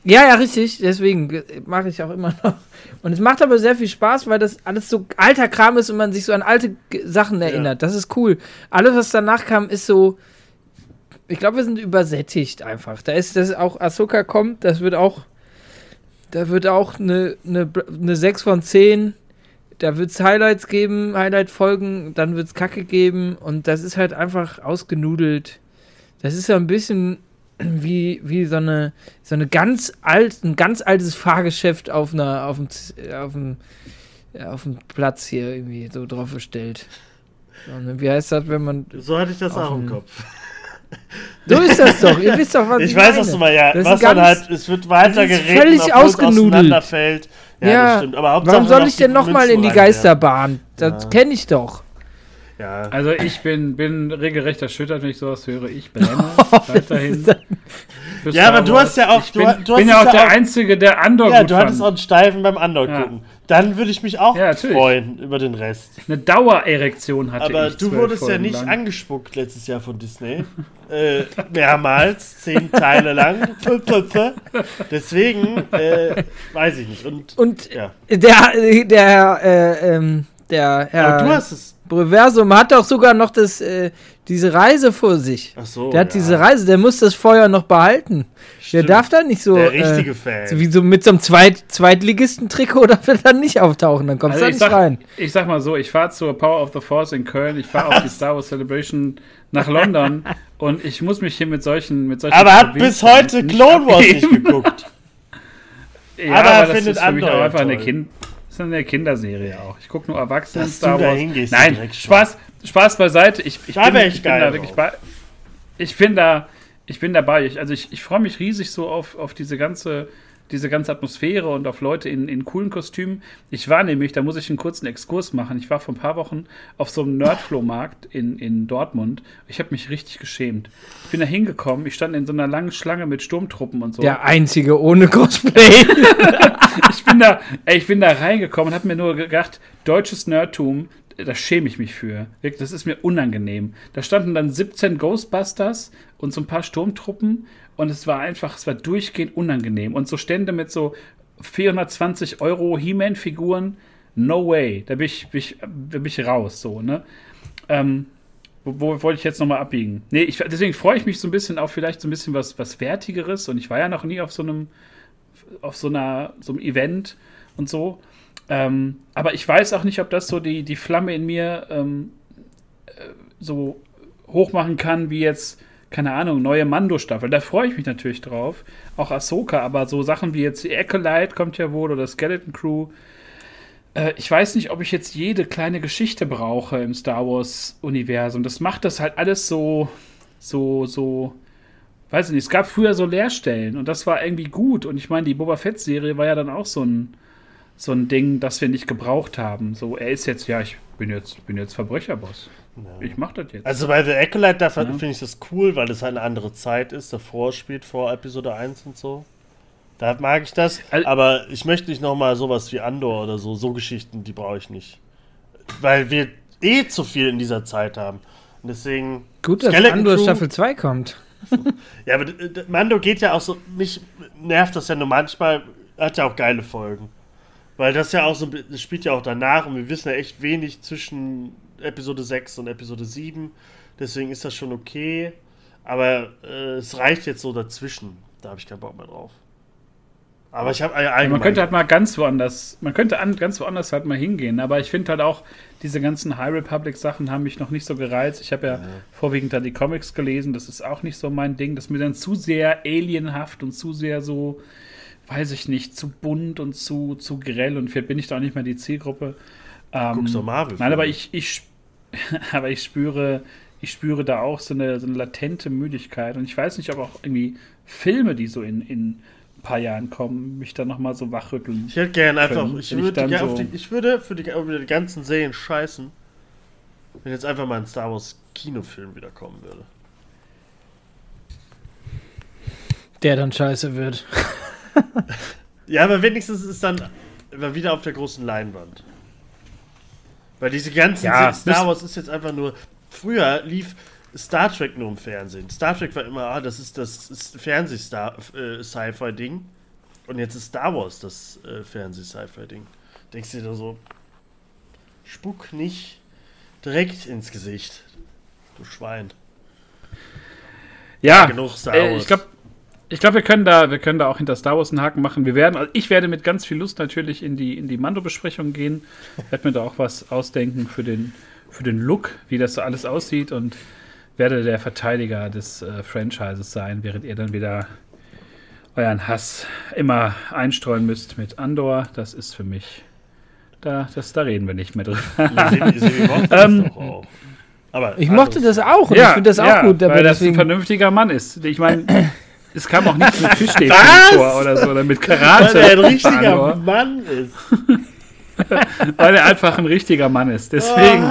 Ja, ja, richtig. Deswegen mache ich auch immer noch. Und es macht aber sehr viel Spaß, weil das alles so alter Kram ist und man sich so an alte Sachen erinnert. Das ist cool. Alles, was danach kam, ist so. Ich glaube, wir sind übersättigt einfach. Da ist das auch Ahsoka kommt, das wird auch. Da wird auch eine, eine, eine 6 von 10. Da wird es Highlights geben, Highlight-Folgen, dann wird es Kacke geben und das ist halt einfach ausgenudelt. Das ist ja ein bisschen wie, wie so eine so eine ganz alt, ein ganz altes Fahrgeschäft auf einer auf dem Z- auf dem ja, auf dem Platz hier irgendwie so drauf gestellt. Und wie heißt das, wenn man
So hatte ich das auch im Kopf.
so ist das doch. Ihr [LAUGHS] wisst doch was ich,
Ich weiß,
meine.
was du mal, ja.
Das
Was dann halt, es wird weiter
das
geredet,
völlig ausgenudelt.
auseinanderfällt. Ja,
Ja,
das stimmt. Aber Hauptsache
Warum soll ich denn
die
noch mal in die. Geisterbahn? Das
Ja.
kenne ich doch.
Ja.
Also ich bin, bin regelrecht erschüttert, wenn ich sowas höre. Ich brenne [LAUGHS] weiterhin.
das-
für
Ja, aber du hast ja auch-
Ich
du
bin,
ha- du
bin ja auch
ja
der
auch-
Einzige, der Andor
Ja,
gut
du hattest auch
fand.
einen Steifen beim Andor
Ja.
gucken. Dann würde ich mich auch
Ja,
freuen über den Rest.
Eine Dauererektion hatte
Aber
ich.
du
zwölf
wurdest ja
Folgen
nicht
lang.
angespuckt letztes Jahr von Disney. äh, mehrmals, zehn Teile lang. [LAUGHS] Deswegen äh, weiß ich nicht. Und
Und
ja.
der der äh, ähm, der Herr
Aber du hast es.
Breversum hat doch sogar noch das, äh, diese Reise vor sich.
Ach so.
der hat
ja.
diese Reise, der muss das Feuer noch behalten. Der
Stimmt.
darf da nicht so,
Der richtige
äh,
Fan.
so wie so mit so einem Zweit Zweitligisten-Trikot [LAUGHS] darf er dann nicht auftauchen, dann kommst
Also
du da
ich
nicht
sag,
rein.
ich sag mal so, ich fahre zur Power of the Force in Köln, ich fahre auf die Star Wars Celebration nach London und ich muss mich hier mit solchen mit solchen
aber hat bis heute Clone Wars nicht geguckt. [LAUGHS]
Ja,
Aber
aber, das
findet
ist für mich auch einfach eine,
toll.
kind, das ist eine Kinderserie auch. Ich gucke nur Erwachsenen
Dass
Star Wars. Nein. Spaß, Spaß beiseite. Ich, ich,
Da
bin,
ich
ich bin da wirklich bei. Ich bin da, ich bin dabei. Ich, also ich, ich freue mich riesig so auf, auf diese ganze diese ganze Atmosphäre und auf Leute in, in coolen Kostümen. Ich war nämlich, da muss ich einen kurzen Exkurs machen. Ich war vor ein paar Wochen auf so einem Nerdflow-Markt in, in Dortmund. Ich habe mich richtig geschämt. Ich bin da hingekommen, ich stand in so einer langen Schlange mit Sturmtruppen und so.
Der einzige ohne Cosplay. [LAUGHS]
ich bin da, ey, ich bin da reingekommen und habe mir nur gedacht, deutsches Nerdtum, da schäme ich mich für. Das ist mir unangenehm. Da standen dann 17 Ghostbusters und so ein paar Sturmtruppen und es war einfach, es war durchgehend unangenehm. Und so Stände mit so 420 Euro He-Man-Figuren, no way. Da bin ich, bin ich, bin ich raus, so, ne? Ähm, wo, wo wollte ich jetzt nochmal abbiegen? Nee, ich, deswegen freue ich mich so ein bisschen auf vielleicht so ein bisschen was, was Wertigeres und ich war ja noch nie auf so einem, auf so einer, so einem Event und so. Ähm, aber ich weiß auch nicht, ob das so die, die Flamme in mir ähm, äh, so hoch machen kann, wie jetzt, keine Ahnung, neue Mando-Staffel. Da freue ich mich natürlich drauf. Auch Ahsoka, aber so Sachen wie jetzt die Acolyte kommt ja wohl oder Skeleton Crew. Äh, ich weiß nicht, ob ich jetzt jede kleine Geschichte brauche im Star Wars-Universum. Das macht das halt alles so, so, so, weiß ich nicht, es gab früher so Leerstellen und das war irgendwie gut. Und ich meine, die Boba Fett-Serie war ja dann auch so ein, so ein Ding, das wir nicht gebraucht haben. So, er ist jetzt, ja, ich bin jetzt, bin jetzt Verbrecherboss.
Ja.
Ich mach das jetzt.
Also bei The Acolyte, da
Ja.
finde ich das cool, weil das halt eine andere Zeit ist, davor spielt, vor Episode 1 und so. Da mag ich das.
Al-
aber ich möchte nicht nochmal sowas wie Andor oder so, so Geschichten, die brauche ich nicht. Weil wir eh zu viel in dieser Zeit haben. Und deswegen.
Gut, dass
Skeleton
Andor
Crew-
Staffel 2 kommt. [LAUGHS]
Ja, aber d- Mando geht ja auch so. Mich nervt das ja nur manchmal. Hat ja auch geile Folgen. Weil das ja auch so. Das spielt ja auch danach und wir wissen ja echt wenig zwischen Episode 6 und Episode 7. Deswegen ist das schon okay. Aber äh, es reicht jetzt so dazwischen. Da habe ich keinen Bock mehr drauf. Aber ich habe
Ja,
allgemein.
man könnte halt mal ganz woanders, man könnte an, ganz woanders halt mal hingehen, aber ich finde halt auch, diese ganzen High Republic Sachen haben mich noch nicht so gereizt. Ich habe ja, vorwiegend da die Comics gelesen, das ist auch nicht so mein Ding. Das ist mir dann zu sehr alienhaft und zu sehr so, weiß ich nicht, zu bunt und zu, zu grell und vielleicht bin ich da auch nicht mehr die Zielgruppe. Ähm,
Guckst du Marvel?
Nein, aber ich, ich, [LAUGHS] aber ich spüre, ich spüre da auch so eine, so eine latente Müdigkeit. Und ich weiß nicht, ob auch irgendwie Filme, die so in, in ein paar Jahren kommen, mich dann nochmal so wachrütteln.
Ich hätte gern einfach.
können,
Ich
ich
würde, auf
so-
die, ich würde für die, die ganzen Serien scheißen, wenn jetzt einfach mal ein Star Wars Kinofilm wieder kommen würde.
Der dann scheiße wird. [LAUGHS] [LAUGHS]
Ja, aber wenigstens ist dann immer wieder auf der großen Leinwand. Weil diese ganzen
Ja,
Star Wars ist jetzt einfach nur. Früher lief Star Trek nur im Fernsehen. Star Trek war immer, ah, das ist das Fernseh-Sci-Fi-Ding. Und jetzt ist Star Wars das äh, Fernseh-Sci-Fi-Ding. Denkst du dir da so, spuck nicht direkt ins Gesicht. Du Schwein.
Ja,
genug Star
äh,
Wars.
ich glaube, ich glaub, wir, können da, wir können da auch hinter Star Wars einen Haken machen. Wir werden, also ich werde mit ganz viel Lust natürlich in die, in die Mando-Besprechung gehen. werde mir da auch was ausdenken für den, für den Look, wie das so alles aussieht und werde der Verteidiger des äh, Franchises sein, während ihr dann wieder euren Hass immer einstreuen müsst mit Andor. Das ist für mich, da, das, da reden wir nicht mehr drüber.
Ja, [LAUGHS]
Ähm,
Ich mochte das auch und ich finde das auch gut, aber
weil das ein vernünftiger Mann ist. Ich meine, es kam auch nichts mit [LAUGHS] Fischstäbchen vor oder so, oder mit
Weil
Karate.
er ein richtiger
Andor,
Mann ist. [LAUGHS]
weil er einfach ein richtiger Mann ist. Deswegen,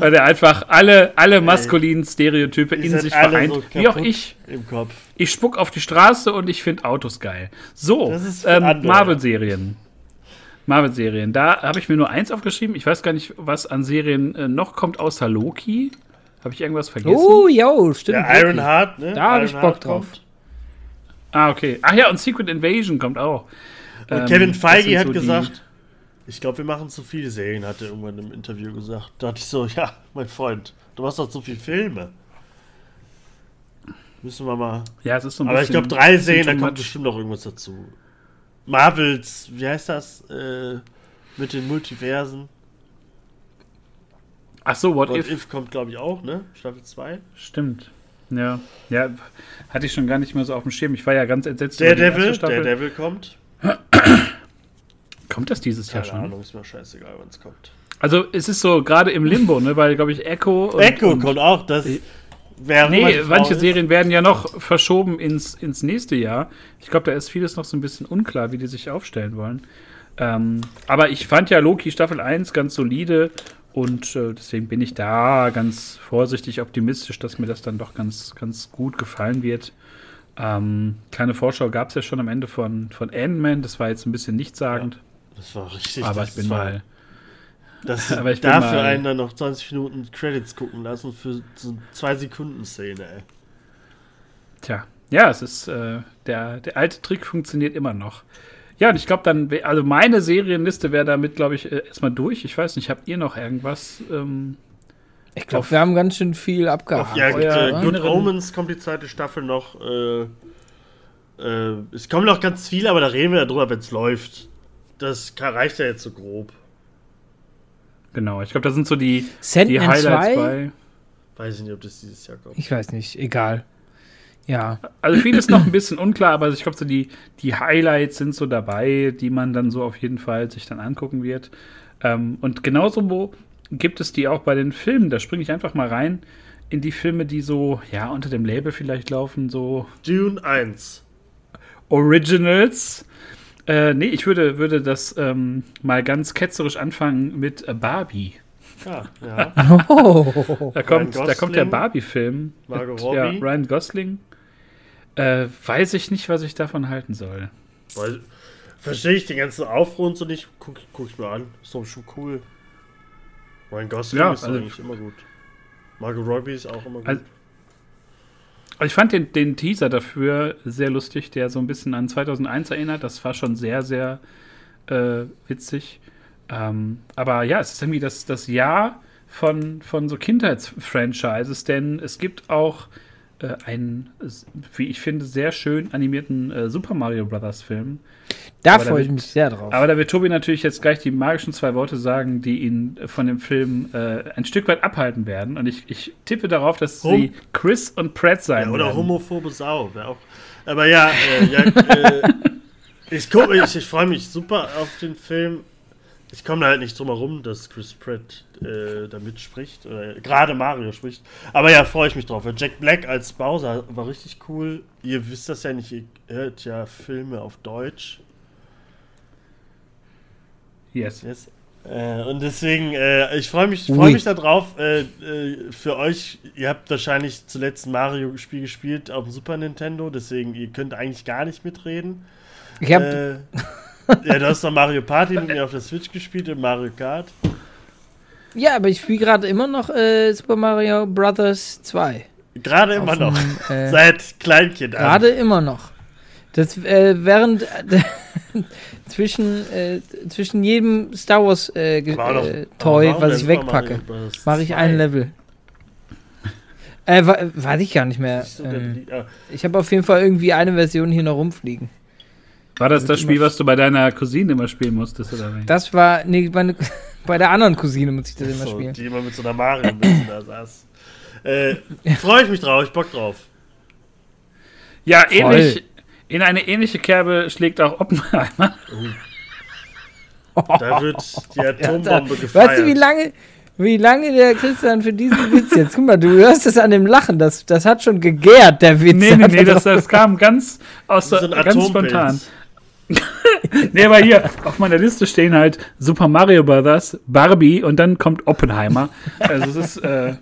weil er einfach alle, alle maskulinen Stereotype
Die
in sich vereint.
so
wie auch ich.
Im Kopf.
Ich spuck auf die Straße und ich finde Autos geil. So, ähm. Marvel-Serien. Marvel-Serien. Da habe ich mir nur eins aufgeschrieben. Ich weiß gar nicht, was an Serien äh, noch kommt, außer Loki. Habe ich irgendwas vergessen?
Oh, jo, stimmt.
Der Ironheart, ne?
Da hab ich Bock drauf.
kommt.
Ah, okay. Ach ja, und Secret Invasion kommt auch.
Und
Ähm,
Kevin Feige hat
so
gesagt, ich glaube, wir machen zu viele Serien, hat er irgendwann im Interview gesagt. Da dachte ich so, [LAUGHS] ja, mein Freund, du machst doch zu viele Filme. Müssen wir mal.
Ja, es ist so ein
Aber ich
bisschen-
glaube, drei Serien, da kommt
much.
bestimmt noch irgendwas dazu. Marvels, wie heißt das? Äh, mit den Multiversen.
Ach so, What,
What
If?
If, kommt, glaube ich, auch, ne? Staffel 2.
Stimmt. Ja. Ja, hatte ich schon gar nicht mehr so auf dem Schirm. Ich war ja ganz entsetzt
Der Devil, der Devil kommt.
Kommt das dieses Jahr
Keine
schon?
Ahnung, ist mir scheißegal, wann es kommt.
Also, es ist so gerade im Limbo, ne? Weil, glaube ich, Echo. Und,
Echo
und,
kommt auch, das.
Äh,
Wer
Nee, manche
ist.
Serien werden ja noch verschoben ins, ins nächste Jahr. Ich glaube, da ist vieles noch so ein bisschen unklar, wie die sich aufstellen wollen. Ähm, aber ich fand ja Loki Staffel 1 ganz solide und äh, deswegen bin ich da ganz vorsichtig optimistisch, dass mir das dann doch ganz, ganz gut gefallen wird. Ähm, kleine Vorschau gab es ja schon am Ende von, von Ant-Man, das war jetzt ein bisschen nichtssagend,
Das war richtig.
aber ich bin mal.
Das [LAUGHS]
aber ich
dafür
mal-
einen dann noch 20 Minuten Credits gucken lassen für so zwei Sekunden Szene, ey.
Tja, ja, es ist, äh, der, der alte Trick funktioniert immer noch. Ja, und ich glaube dann, also meine Serienliste wäre damit, glaube ich, äh, erstmal durch. Ich weiß nicht, habt ihr noch irgendwas? Ähm,
Ich glaube, wir haben ganz schön viel abgehakt.
Ja,
euer
äh, Good Omens kommt die zweite Staffel noch. Äh, äh, es kommen noch ganz viele, aber da reden wir darüber, wenn es läuft. Das kann- reicht ja jetzt so grob.
genau, ich glaube, da sind so die, die
Sandman
Highlights
2?
bei.
Weiß ich nicht, ob das dieses Jahr kommt.
Ich weiß nicht, egal. Ja.
Also vieles noch ein bisschen unklar, aber ich glaube, so die, die Highlights sind so dabei, die man dann so auf jeden Fall sich dann angucken wird. Ähm, und genauso wo gibt es die auch bei den Filmen. Da springe ich einfach mal rein. in die Filme, die so, ja, unter dem Label vielleicht laufen, so
Dune 1.
Originals. Äh, nee, ich würde, würde das ähm, mal ganz ketzerisch anfangen mit äh, Barbie.
Ja, ja. [LAUGHS]
Oh.
Da kommt, da kommt der Barbie-Film.
Margot
mit, Ja,
Robbie.
Ryan Gosling. Äh, weiß ich nicht, was ich davon halten soll.
Weil, verstehe ich den ganzen Aufruhr und so nicht. Guck, guck ich mir an. Ist doch schon cool. Ryan Gosling
Ja,
ist
also-
eigentlich immer gut. Margot Robbie ist auch immer gut.
Also- Ich fand den, den Teaser dafür sehr lustig, der so ein bisschen an 2001 erinnert. Das war schon sehr, sehr äh, witzig. Ähm, aber ja, es ist irgendwie das, das Jahr von, von so Kindheitsfranchises, denn es gibt auch äh, einen, wie ich finde, sehr schön animierten äh, Super Mario Brothers Film.
Da
Aber
freue ich mich sehr drauf.
Aber da wird Tobi natürlich jetzt gleich die magischen zwei Worte sagen, die ihn äh, von dem Film äh, ein Stück weit abhalten werden. Und ich, ich tippe darauf, dass
Hom-
sie Chris und Pratt sein
ja, oder
werden.
homophobe Sau. Auch. Aber ja, äh, ja äh, [LAUGHS] ich, ich, ich freue mich super auf den Film. Ich komme da halt nicht drum herum, dass Chris Pratt äh, da mitspricht. Oder gerade Mario spricht. Aber ja, freue ich mich drauf. Jack Black als Bowser war richtig cool. Ihr wisst das ja nicht, ihr hört ja Filme auf Deutsch.
Yes.
Yes. Äh, und deswegen, äh, ich freue mich, freu mich darauf. Äh, äh, für euch, ihr habt wahrscheinlich zuletzt ein Mario-Spiel gespielt auf dem Super Nintendo, deswegen ihr könnt eigentlich gar nicht mitreden.
ich hab,
Äh, [LAUGHS] ja, du hast noch Mario Party mit mir auf der Switch gespielt und Mario Kart.
ja, aber ich spiele gerade immer noch äh, Super Mario Brothers 2.
Gerade immer
Auf
noch.
dem, [LAUGHS] äh,
Seit Kleinkind an.
Gerade immer noch. Das äh, während äh, [LAUGHS] zwischen, äh, zwischen jedem Star Wars äh, Toy, was ich wegpacke,
Bros.
mache ich
2?
ein Level. Äh, weiß ich gar nicht mehr. Ähm,
ah,
ich habe auf jeden Fall irgendwie eine Version hier noch rumfliegen.
War das das Spiel, was du bei deiner Cousine immer spielen musstest, oder wie?
Das war, nee, meine, [LAUGHS] bei der anderen Cousine muss ich das immer
so,
spielen.
die immer mit so einer Mario-Mütze da saß. Äh, freue ich mich drauf, ich Bock drauf.
Ja,
Voll.
ähnlich. In eine ähnliche Kerbe schlägt auch Oppenheimer. [LAUGHS]
Da wird die [LAUGHS] Atombombe gefeiert.
Weißt du, wie lange, wie lange der Christian für diesen Witz jetzt? Guck mal, du hörst es an dem Lachen, das, das hat schon gegärt, der Witz.
Nee, nee,
Hat
nee,
er
das, das kam ganz aus der,
so ein
ganz spontan. [LAUGHS] Nee, aber hier auf meiner Liste stehen halt Super Mario Brothers, Barbie und dann kommt Oppenheimer. Also es ist äh,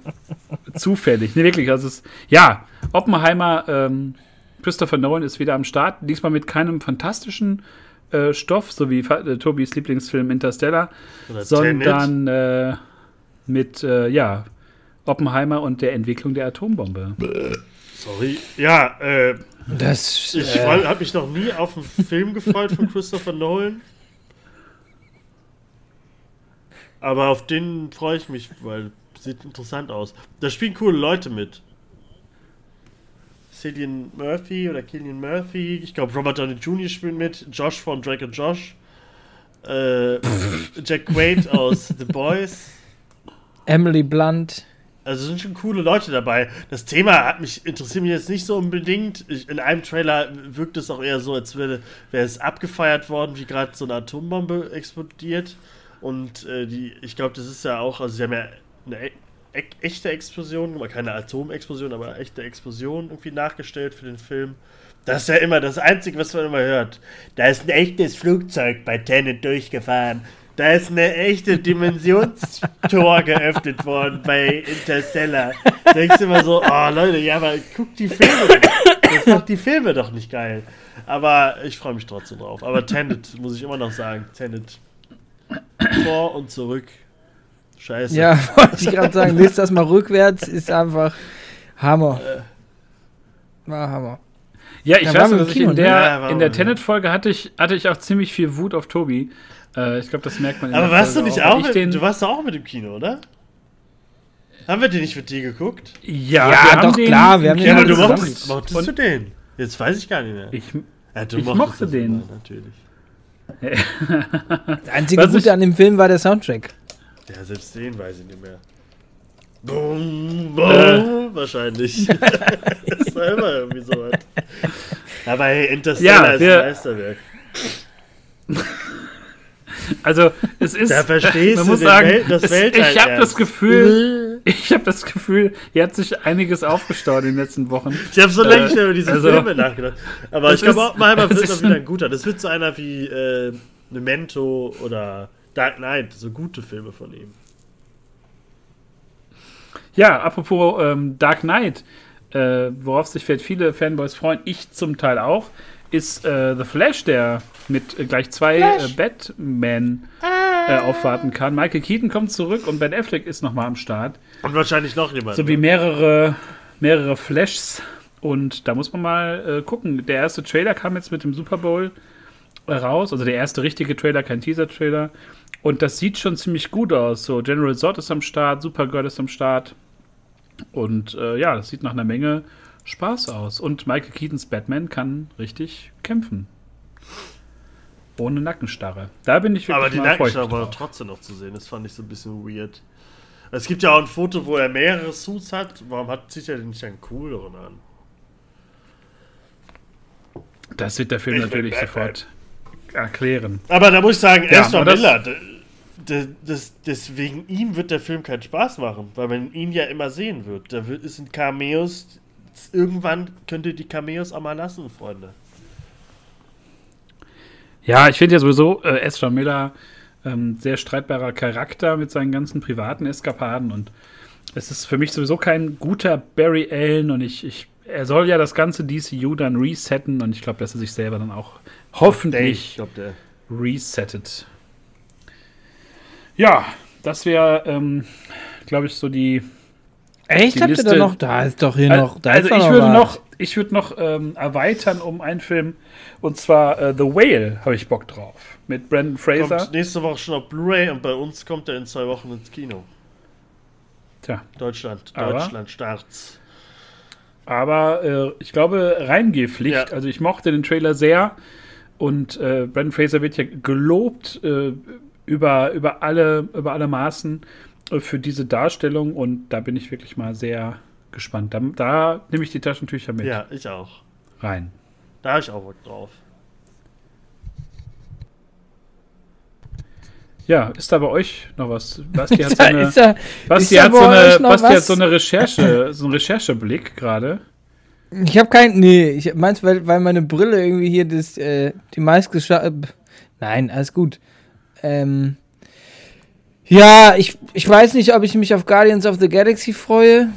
zufällig. Nee, wirklich. Also es ist, ja, Oppenheimer, ähm, Christopher Nolan ist wieder am Start. Diesmal mit keinem fantastischen äh, Stoff, so wie äh, Tobis Lieblingsfilm Interstellar,
Oder
sondern äh, mit, äh, ja, Oppenheimer und der Entwicklung der Atombombe.
Sorry. Ja, äh,
Das,
ich
äh,
habe mich noch nie auf einen Film gefreut von Christopher Nolan. Aber auf den freue ich mich, weil sieht interessant aus. Da spielen coole Leute mit. Cillian Murphy oder Killian Murphy, ich glaube Robert Downey Jr. spielt mit, Josh von Drake and Josh, äh, Jack Quaid aus The Boys.
Emily Blunt.
Also sind schon coole Leute dabei. Das Thema hat mich interessiert mich jetzt nicht so unbedingt. Ich, in einem Trailer wirkt es auch eher so, als wäre, wäre es abgefeiert worden, wie gerade so eine Atombombe explodiert. Und äh, die, ich glaube, das ist ja auch, also sie haben ja eine e e echte Explosion, keine Atomexplosion, aber echte Explosion irgendwie nachgestellt für den Film. Das ist ja immer das Einzige, was man immer hört. Da ist ein echtes Flugzeug bei Tenet durchgefahren. Da ist eine echte Dimensionstor geöffnet worden bei Interstellar. Denkst du immer so, oh Leute, ja, aber guck die Filme. doch. Das macht die Filme doch nicht geil. Aber ich freue mich trotzdem drauf. Aber Tenet, muss ich immer noch sagen, Tenet. Vor und zurück. Scheiße.
Ja, [LAUGHS] wollte ich gerade sagen, lest das mal rückwärts, ist einfach Hammer. War Hammer.
Ja, ich
Ja,
weiß noch, dass ich in
ne?
der,
Ja, waren
in der. Tenet-Folge hatte ich, hatte ich auch ziemlich viel Wut auf Tobi. Äh, ich glaube, das merkt man in
Aber
der
warst du
Folge
nicht
weil
auch
ich
mit,
den,
du warst doch auch mit dem Kino, oder? Haben wir den nicht mit dir geguckt?
Ja,
Ja, doch, klar, wir
im
haben
Ja,
den
aber
Kino
du mochtest, mochtest
Und
du den? Jetzt weiß ich gar nicht mehr.
Ich,
Ja, du
ich mochte den.
immer, natürlich.
Das einzige
Was
Gute
ich-
an dem Film war der Soundtrack.
Ja, selbst den weiß ich nicht mehr. Boom, boom, wahrscheinlich. [LAUGHS] das war immer irgendwie so was. Aber hey, Interstellar
Ja,
ist ein Meisterwerk.
Also, es ist.
Da verstehst
man
du
muss sagen,
Wel- das
es,
Weltall
ich habe das. Gefühl, ich habe das Gefühl, hier hat sich einiges aufgestaut in den letzten Wochen.
Ich habe so
Äh,
lange nicht mehr über diese
also-
Filme nachgedacht. Aber ich glaube auch, [LAUGHS] wird das wieder
ein-
ein guter. Das wird so einer wie äh, Memento oder Dark Knight, so gute Filme von ihm.
Ja, apropos ähm, Dark Knight, äh, worauf sich vielleicht viele Fanboys freuen, ich zum Teil auch, ist äh, The Flash, der mit äh, gleich zwei äh, Batman äh, aufwarten kann. Michael Keaton kommt zurück und Ben Affleck ist nochmal am Start.
Und wahrscheinlich noch jemand.
So wie mehrere, mehrere Flashs. Und da muss man mal äh, gucken. Der erste Trailer kam jetzt mit dem Super Bowl äh, raus. Also der erste richtige Trailer, kein Teaser-Trailer. Und das sieht schon ziemlich gut aus. So, General Zod ist am Start, Supergirl ist am Start. Und äh, ja, das sieht nach einer Menge Spaß aus. Und Michael Keatons Batman kann richtig kämpfen. Ohne Nackenstarre. Da bin ich wirklich
Aber die Nackenstarre war trotzdem noch zu sehen. Das fand ich so ein bisschen weird. Es gibt ja auch ein Foto, wo er mehrere Suits hat. Warum hat, zieht er denn nicht einen cooleren an?
Das wird der Film
Ich
natürlich
Batman.
sofort erklären.
Aber da muss ich sagen,
Ja, das-
Miller, das, deswegen ihm wird der Film keinen Spaß machen, weil man ihn ja immer sehen wird. Da wird, sind Cameos. Irgendwann könnt ihr die Cameos auch mal lassen, Freunde.
Ja, ich finde ja sowieso äh, Ezra Miller ähm, sehr streitbarer Charakter mit seinen ganzen privaten Eskapaden und es ist für mich sowieso kein guter Barry Allen und ich, ich er soll ja das ganze DCU dann resetten und ich glaube, dass er sich selber dann auch
Ich
hoffentlich resettet. Ja, das wäre, ähm, glaube ich, so die.
Echt? Habt ihr da noch? Da ist doch hier
Al-
noch. Da
also ich würde
was.
noch, ich würde noch ähm, erweitern um einen Film und zwar äh, The Whale habe ich Bock drauf mit Brandon Fraser.
Kommt nächste Woche schon auf Blu-ray und bei uns kommt er in zwei Wochen ins Kino.
Tja,
Deutschland,
Aber?
Deutschland start's.
aber äh, ich glaube Reingehpflicht.
Ja.
Also ich mochte den Trailer sehr und äh, Brandon Fraser wird ja gelobt äh, über über alle über alle Maßen für diese Darstellung und da bin ich wirklich mal sehr gespannt. Da, da nehme ich die Taschentücher mit
Ja, ich auch.
rein.
Da habe ich auch Bock drauf.
Ja, ist da bei euch noch was? Basti hat
Ist [LAUGHS]
so
da,
eine,
ist da,
Basti
ist da
hat so
bei
eine, Basti hat
was?
so eine Recherche, so einen Rechercheblick gerade.
ich habe kein. Nee, ich meinst, weil, weil meine Brille irgendwie hier das, äh, die meistgescha Nein, alles gut. Ähm. Ja, ich, ich weiß nicht, ob ich mich auf Guardians of the Galaxy freue.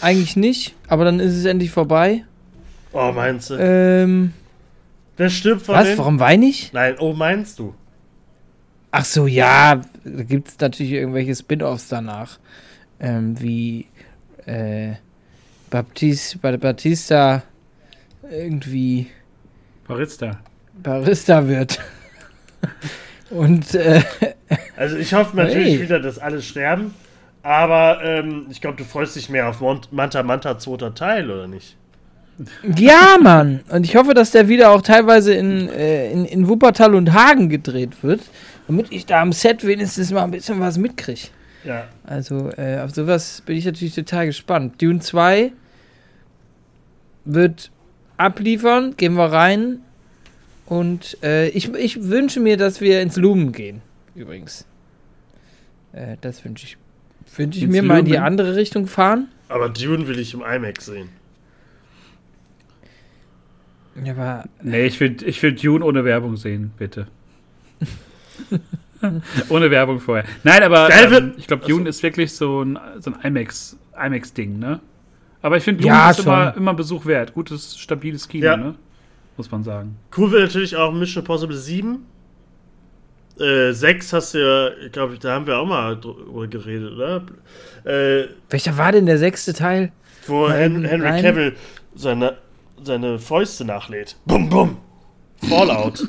Eigentlich nicht, aber dann ist es endlich vorbei.
Oh, meinst du?
Ähm.
Wer stirbt von
Was?
denen?
Warum weine ich?
Nein, oh, meinst du?
Ach so, ja, da gibt es natürlich irgendwelche Spin-offs danach. Ähm, wie äh, Baptiste, Ba- Batista irgendwie
Barista.
Barista wird. [LAUGHS] Und äh, [LAUGHS]
Also ich hoffe natürlich
Hey.
wieder, dass alle sterben. Aber ähm, ich glaube, du freust dich mehr auf Mont Manta Manta zweiter Teil, oder nicht?
ja, Mann. Und ich hoffe, dass der wieder auch teilweise in, äh, in, in Wuppertal und Hagen gedreht wird, damit ich da am Set wenigstens mal ein bisschen was mitkriege.
Ja.
Also äh, auf sowas bin ich natürlich total gespannt. Dune 2 wird abliefern, gehen wir rein. Und äh, ich, ich wünsche mir, dass wir ins Lumen gehen, übrigens. Äh, das wünsche ich. Wünsche ich
Ins
mir mal in die
Lumen?
andere Richtung fahren.
Aber Dune will ich im IMAX sehen.
Ja, aber
Nee, ich will, ich will Dune ohne Werbung sehen, bitte. [LAUGHS] ohne Werbung vorher. Nein, aber ähm, ich glaube. Dune ist wirklich so ein, so ein IMAX, IMAX-Ding, ne? Aber ich finde, Dune
Ja,
ist immer, immer Besuch wert. Gutes, stabiles Kino,
Ja.
ne? Muss man sagen.
Cool wird natürlich auch Mission Impossible 7. Äh, 6 hast du ja, ich glaube, da haben wir auch mal drüber geredet, oder? Äh,
welcher war denn der sechste Teil?
wo Hen
Nein,
Henry
nein.
Cavill seine, seine Fäuste nachlädt. Bum, bum. Fallout.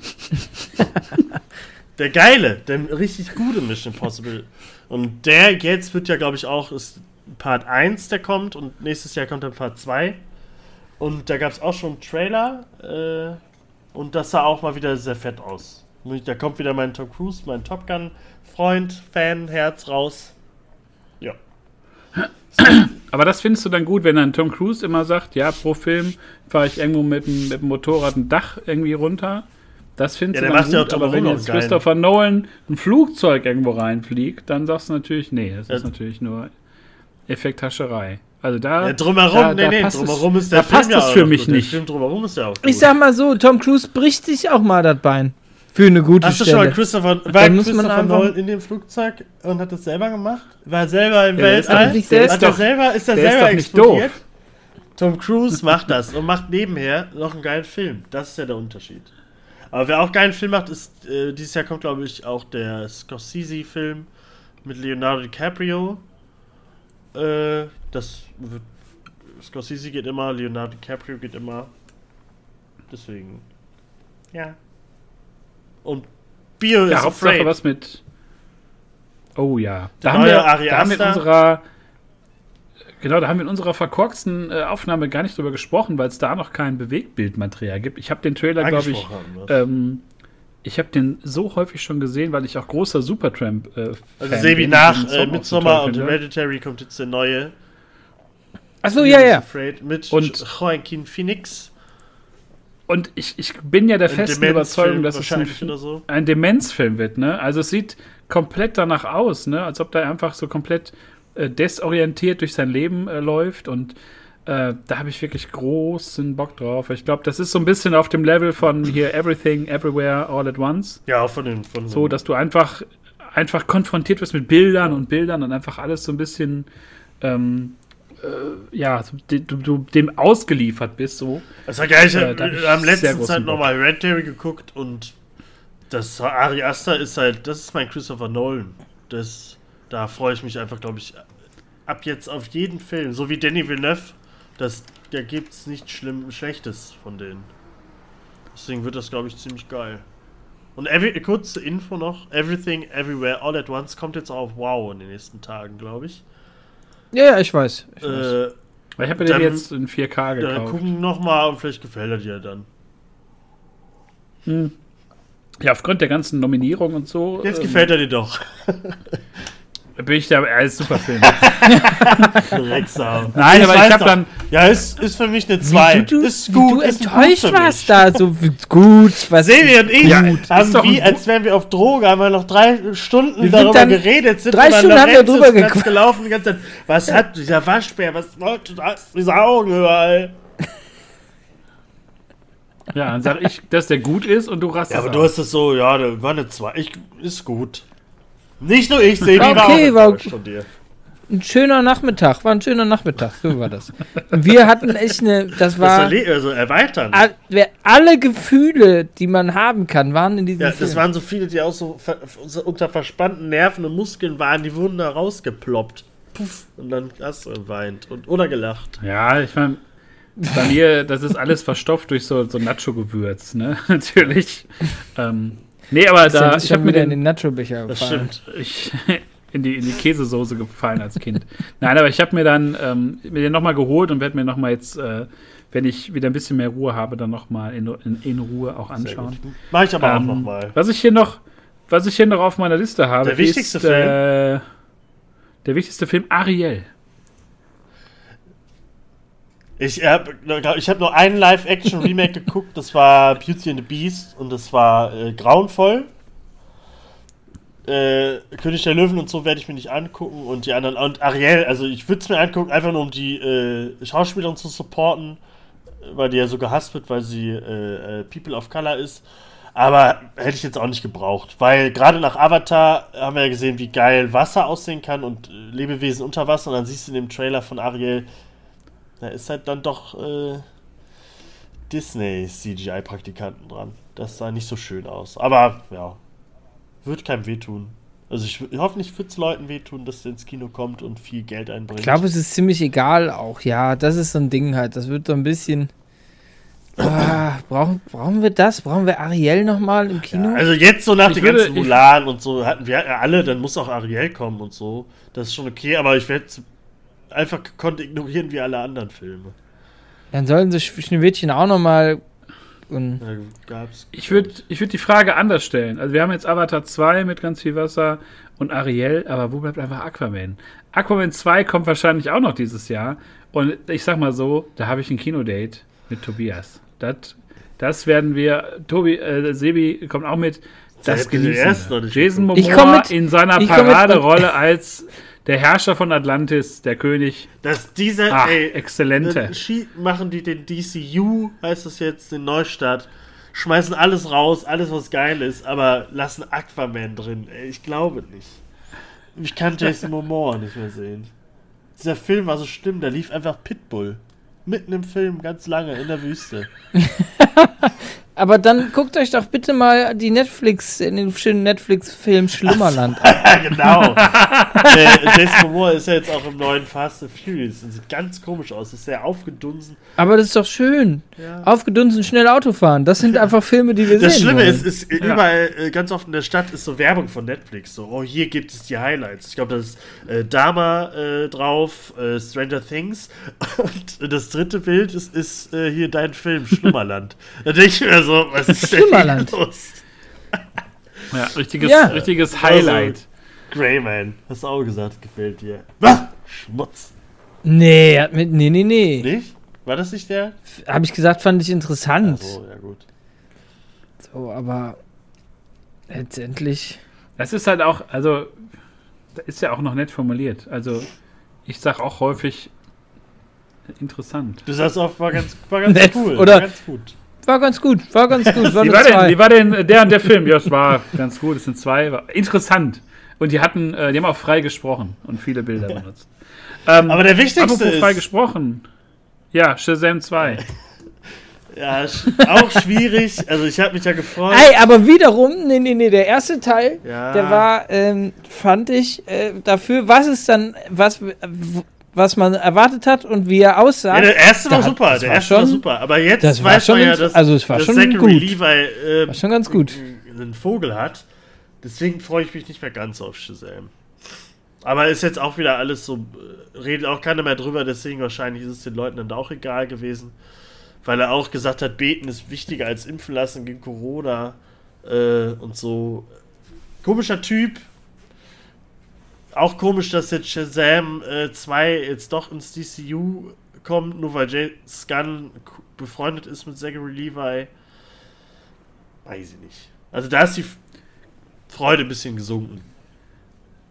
[LAUGHS] der geile, der richtig gute Mission Impossible. Und der jetzt wird ja, glaube ich, auch ist Part 1, der kommt und nächstes Jahr kommt dann Part 2. Und da gab es auch schon einen Trailer äh, und das sah auch mal wieder sehr fett aus. Da kommt wieder mein Tom Cruise, mein Top Gun-Freund, Fan, Herz raus. Ja.
Aber das findest du dann gut, wenn dann Tom Cruise immer sagt, ja, pro Film fahre ich irgendwo mit dem, mit dem Motorrad ein Dach irgendwie runter. Das findest
Ja,
du dann
ja
gut,
auch
aber wenn jetzt. Christopher Nolan ein Flugzeug irgendwo reinfliegt, dann sagst du natürlich, nee, das
Ja.
ist natürlich nur Effekthascherei. Also da.
Ja, drumherum,
da,
nee,
da
nee,
passt
drumherum
es,
ist der
da
Film
passt
ja auch
für mich
gut. Der
nicht.
Film drumherum ist ja auch gut.
Ich sag mal so, Tom Cruise bricht sich auch mal das Bein. Für eine gute
Hast du schon mal
Stelle.
Christopher, war
Dann muss man
Christopher Nolan in dem Flugzeug und hat das selber gemacht? War er selber im
Ja, der ist
Weltall?
doch nicht selbst-
hat er
doch-
selber, ist er
der ist
selber explodiert?
doof.
Tom Cruise macht das und macht nebenher noch einen geilen Film. Das ist ja der Unterschied. Aber wer auch einen geilen Film macht, ist, äh, dieses Jahr kommt, glaube ich, auch der Scorsese-Film mit Leonardo DiCaprio. Äh, das wird. Scorsese geht immer, Leonardo DiCaprio geht immer. Deswegen. Ja. Und Bio
Ja,
is
Hauptsache
afraid.
was mit. Oh ja. Da
Der
haben, wir,
neue Ari
da haben wir in
Aster.
unserer. Genau, da haben wir in unserer verkorksten äh, Aufnahme gar nicht drüber gesprochen, weil es da noch kein Bewegtbildmaterial gibt. Ich habe den Trailer, glaube ich, ähm, ich habe den so häufig schon gesehen, weil ich auch großer Supertramp äh,
Also Sebi nach äh,
Midsommar
Midsommar und Hereditary kommt jetzt der neue.
Achso, ja, ja.
Afraid mit
Und-
Joaquin Phoenix.
Und ich, ich bin ja der
Ein
festen Überzeugung, dass es ein,
so.
ein Demenzfilm wird, ne? Also es sieht komplett danach aus, ne? Als ob da einfach so komplett äh, desorientiert durch sein Leben äh, läuft und äh, da habe ich wirklich großen Bock drauf. Ich glaube, das ist so ein bisschen auf dem Level von hier Everything, Everywhere, All at Once.
Ja, auch von den von
So, dass du einfach, einfach konfrontiert wirst mit Bildern und Bildern und einfach alles so ein bisschen, ähm, äh, ja, du, du dem ausgeliefert bist, so.
Das war geil. Ich
Äh, sehr
letzten Zeit nochmal Hereditary geguckt und das Ari Aster ist halt, das ist mein Christopher Nolan. Das, da freue ich mich einfach, glaube ich, ab jetzt auf jeden Film. So wie Danny Villeneuve, das, da gibt es nichts schlimm, Schlechtes von denen. Deswegen wird das, glaube ich, ziemlich geil. Und every, kurze Info noch: Everything, Everywhere, All at Once kommt jetzt auf Wow in den nächsten Tagen, glaube ich.
Ja, ja, ich weiß. Ich.
Äh,
Weil ich habe den jetzt in 4K
ja,
gekauft.
gucken nochmal und vielleicht gefällt er dir dann.
Hm. Ja, aufgrund der ganzen Nominierung und so.
Jetzt
ähm,
gefällt er dir doch. [LAUGHS]
Bin ich da, er ist super Film. [LAUGHS]
Drecksau.
Nein, aber ich hab
doch.
dann-
Ja, ist, ist für mich eine 2.
Wie du,
ist
wie
gut.
du
ist
enttäuscht
gut
warst da. So gut. Was
Sevi und ich
Ja,
haben wie, als wären wir auf Droge, haben wir noch drei Stunden
Wir
darüber geredet. Sind
drei Stunden haben wir drüber
gelaufen die ganze Zeit. Was hat dieser Waschbär? Was wollte das? Diese Augen überall.
ja, dann sag ich, dass der gut ist und du rastest
Ja, aber
aus.
du hast es so, ja, da war eine 2. Ich, ist gut. Nicht nur ich, Sevi
Okay,
war auch
war-
von dir.
ein schöner Nachmittag. War ein schöner Nachmittag. So war das. Und wir hatten echt eine. Das
Das
war.
erle- also erweitern.
wer- Alle Gefühle, die man haben kann, waren in diesem
Ja,
Film.
das waren so viele, die auch so, ver so unter verspannten Nerven und Muskeln waren, die wurden da rausgeploppt. Puff. Und dann hast du geweint und, oder gelacht.
Ja, ich meine, bei mir, das ist alles verstopft durch so, so Nacho-Gewürz, ne? [LAUGHS] Natürlich. Ähm, nee, aber
ja
da,
nicht
ich habe mir
wieder in
den,
den Nacho-Becher
Das
gefallen.
stimmt.
ich, [LAUGHS] in die, in die Käsesoße gefallen als Kind. [LAUGHS] Nein, aber ich habe mir dann ähm, mir den nochmal geholt und werde mir nochmal jetzt, äh, wenn ich wieder ein bisschen mehr Ruhe habe, dann nochmal in, in, in Ruhe auch anschauen.
Mach ich aber auch
Ähm,
nochmal.
Was ich hier noch, was ich hier noch auf meiner Liste habe,
Der wichtigste
ist äh, der wichtigste Film Ariel.
Ich habe ich hab nur einen Live-Action-Remake [LAUGHS] geguckt, das war Beauty and the Beast und das war äh, grauenvoll. Äh, König der Löwen und so werde ich mir nicht angucken und die anderen. Und Ariel, also ich würde es mir angucken, einfach nur um die äh, Schauspielerin zu supporten, weil die ja so gehasst wird, weil sie äh, äh, People of Color ist. Aber hätte ich jetzt auch nicht gebraucht, weil gerade nach Avatar haben wir ja gesehen, wie geil Wasser aussehen kann und äh, Lebewesen unter Wasser. Und dann siehst du in dem Trailer von Ariel, da ist halt dann doch äh, Disney CGI-Praktikanten dran. Das sah nicht so schön aus. Aber ja, wird keinem wehtun. Also ich, ich hoffe nicht, wird es Leuten wehtun, dass der ins Kino kommt und viel Geld einbringt.
Ich glaube, es ist ziemlich egal auch. Ja, das ist so ein Ding halt. Das wird so ein bisschen. Ah, brauchen, brauchen wir das? Brauchen wir Ariel nochmal im Kino?
Ja, also jetzt so nach
Ich
den
würde-
ganzen Mulan und so hatten wir ja alle, dann muss auch Ariel kommen und so. Das ist schon okay, aber ich werde einfach gekonnt ignorieren wie alle anderen Filme.
Dann sollen sie Sch- Schneewittchen auch nochmal.
Gab's.
Ich würde ich würd die Frage anders stellen. Also wir haben jetzt Avatar 2 mit ganz viel Wasser und Ariel, aber wo bleibt einfach Aquaman? Aquaman 2 kommt wahrscheinlich auch noch dieses Jahr. Und ich sag mal so, da habe ich ein Kinodate mit Tobias. Das, das werden wir, Tobi, äh, Sebi kommt auch mit, das genießen Jason
Ich
Momoa
komm mit.
in seiner
Ich.
Paraderolle als der Herrscher von Atlantis, der König.
Dass dieser,
Ach,
ey,
exzellente.
machen die den DCU, heißt das jetzt, den Neustart, schmeißen alles raus, alles was geil ist, aber lassen Aquaman drin. Ey, ich glaube nicht. Ich kann Jason [LAUGHS] Momoa nicht mehr sehen. Dieser Film war so schlimm, da lief einfach Pitbull. Mitten im Film, ganz lange, in der Wüste. [LAUGHS]
Aber dann guckt euch doch bitte mal die Netflix, in den schönen Netflix-Film Schlummerland an.
Ja, [LAUGHS] genau. [LAUGHS] [LAUGHS] Jason Momoa ist ja jetzt auch im neuen Fast and Furious und sieht ganz komisch aus. Ist sehr aufgedunsen.
Aber das ist doch schön.
Ja.
Aufgedunsen, schnell Auto fahren. Das sind einfach Filme, die wir
Das
sehen
Schlimme
wollen.
ist, ist überall, äh, ganz oft in der Stadt ist so Werbung von Netflix. So, oh, hier gibt es die Highlights. Ich glaube, da ist äh, Dama äh, drauf, äh, Stranger Things. Und das dritte Bild ist, ist äh, hier dein Film, Schlummerland. da denke ich mir so, was ist denn hier
Schlummerland.
los?
Ja, richtiges,
Ja.
richtiges Highlight.
Greyman, hast du auch gesagt, gefällt dir. Was? Schmutz.
Nee, hat mit, nee, nee, nee.
Nicht? War das nicht der?
Habe ich gesagt, fand ich interessant.
Achso, ja gut.
So, aber letztendlich.
Das ist halt auch, also, da ist ja auch noch nett formuliert. Also, ich sag auch häufig interessant.
Du sagst auch, war ganz, war ganz
Nett,
cool.
oder?
War ganz gut.
War ganz gut, war ganz gut. War
Wie war, denn, wie war denn der und der Film? Ja, es war ganz gut, es sind zwei. War interessant. Und die hatten, äh, die haben auch frei gesprochen und viele Bilder benutzt. Ähm,
Aber der wichtigste
apropos frei
ist,
gesprochen. Ja, Shazam 2. [LAUGHS]
ja, auch schwierig. Also ich habe mich ja gefreut.
Ey, aber wiederum, nee, nee, nee, der erste Teil,
Ja.
der war, ähm, fand ich, äh, dafür, was es dann, was, was man erwartet hat und wie er aussah.
Ja, der erste war
hat-
super,
das
der
war
erste war
schon-
super. Aber jetzt
das war
weiß
schon
man ja, dass,
also es war
dass
schon
Zachary
gut.
Levi äh,
War schon ganz gut.
einen Vogel hat. Deswegen freue ich mich nicht mehr ganz auf Shazam. Aber ist jetzt auch wieder alles so, äh, redet auch keiner mehr drüber, deswegen wahrscheinlich ist es den Leuten dann auch egal gewesen. Weil er auch gesagt hat, beten ist wichtiger als impfen lassen gegen Corona äh, und so. Komischer Typ. Auch komisch, dass jetzt Shazam 2 jetzt doch ins DCU kommt, nur weil James Gunn befreundet ist mit Zachary Levi. Weiß ich nicht. Also da ist die Freude ein bisschen gesunken.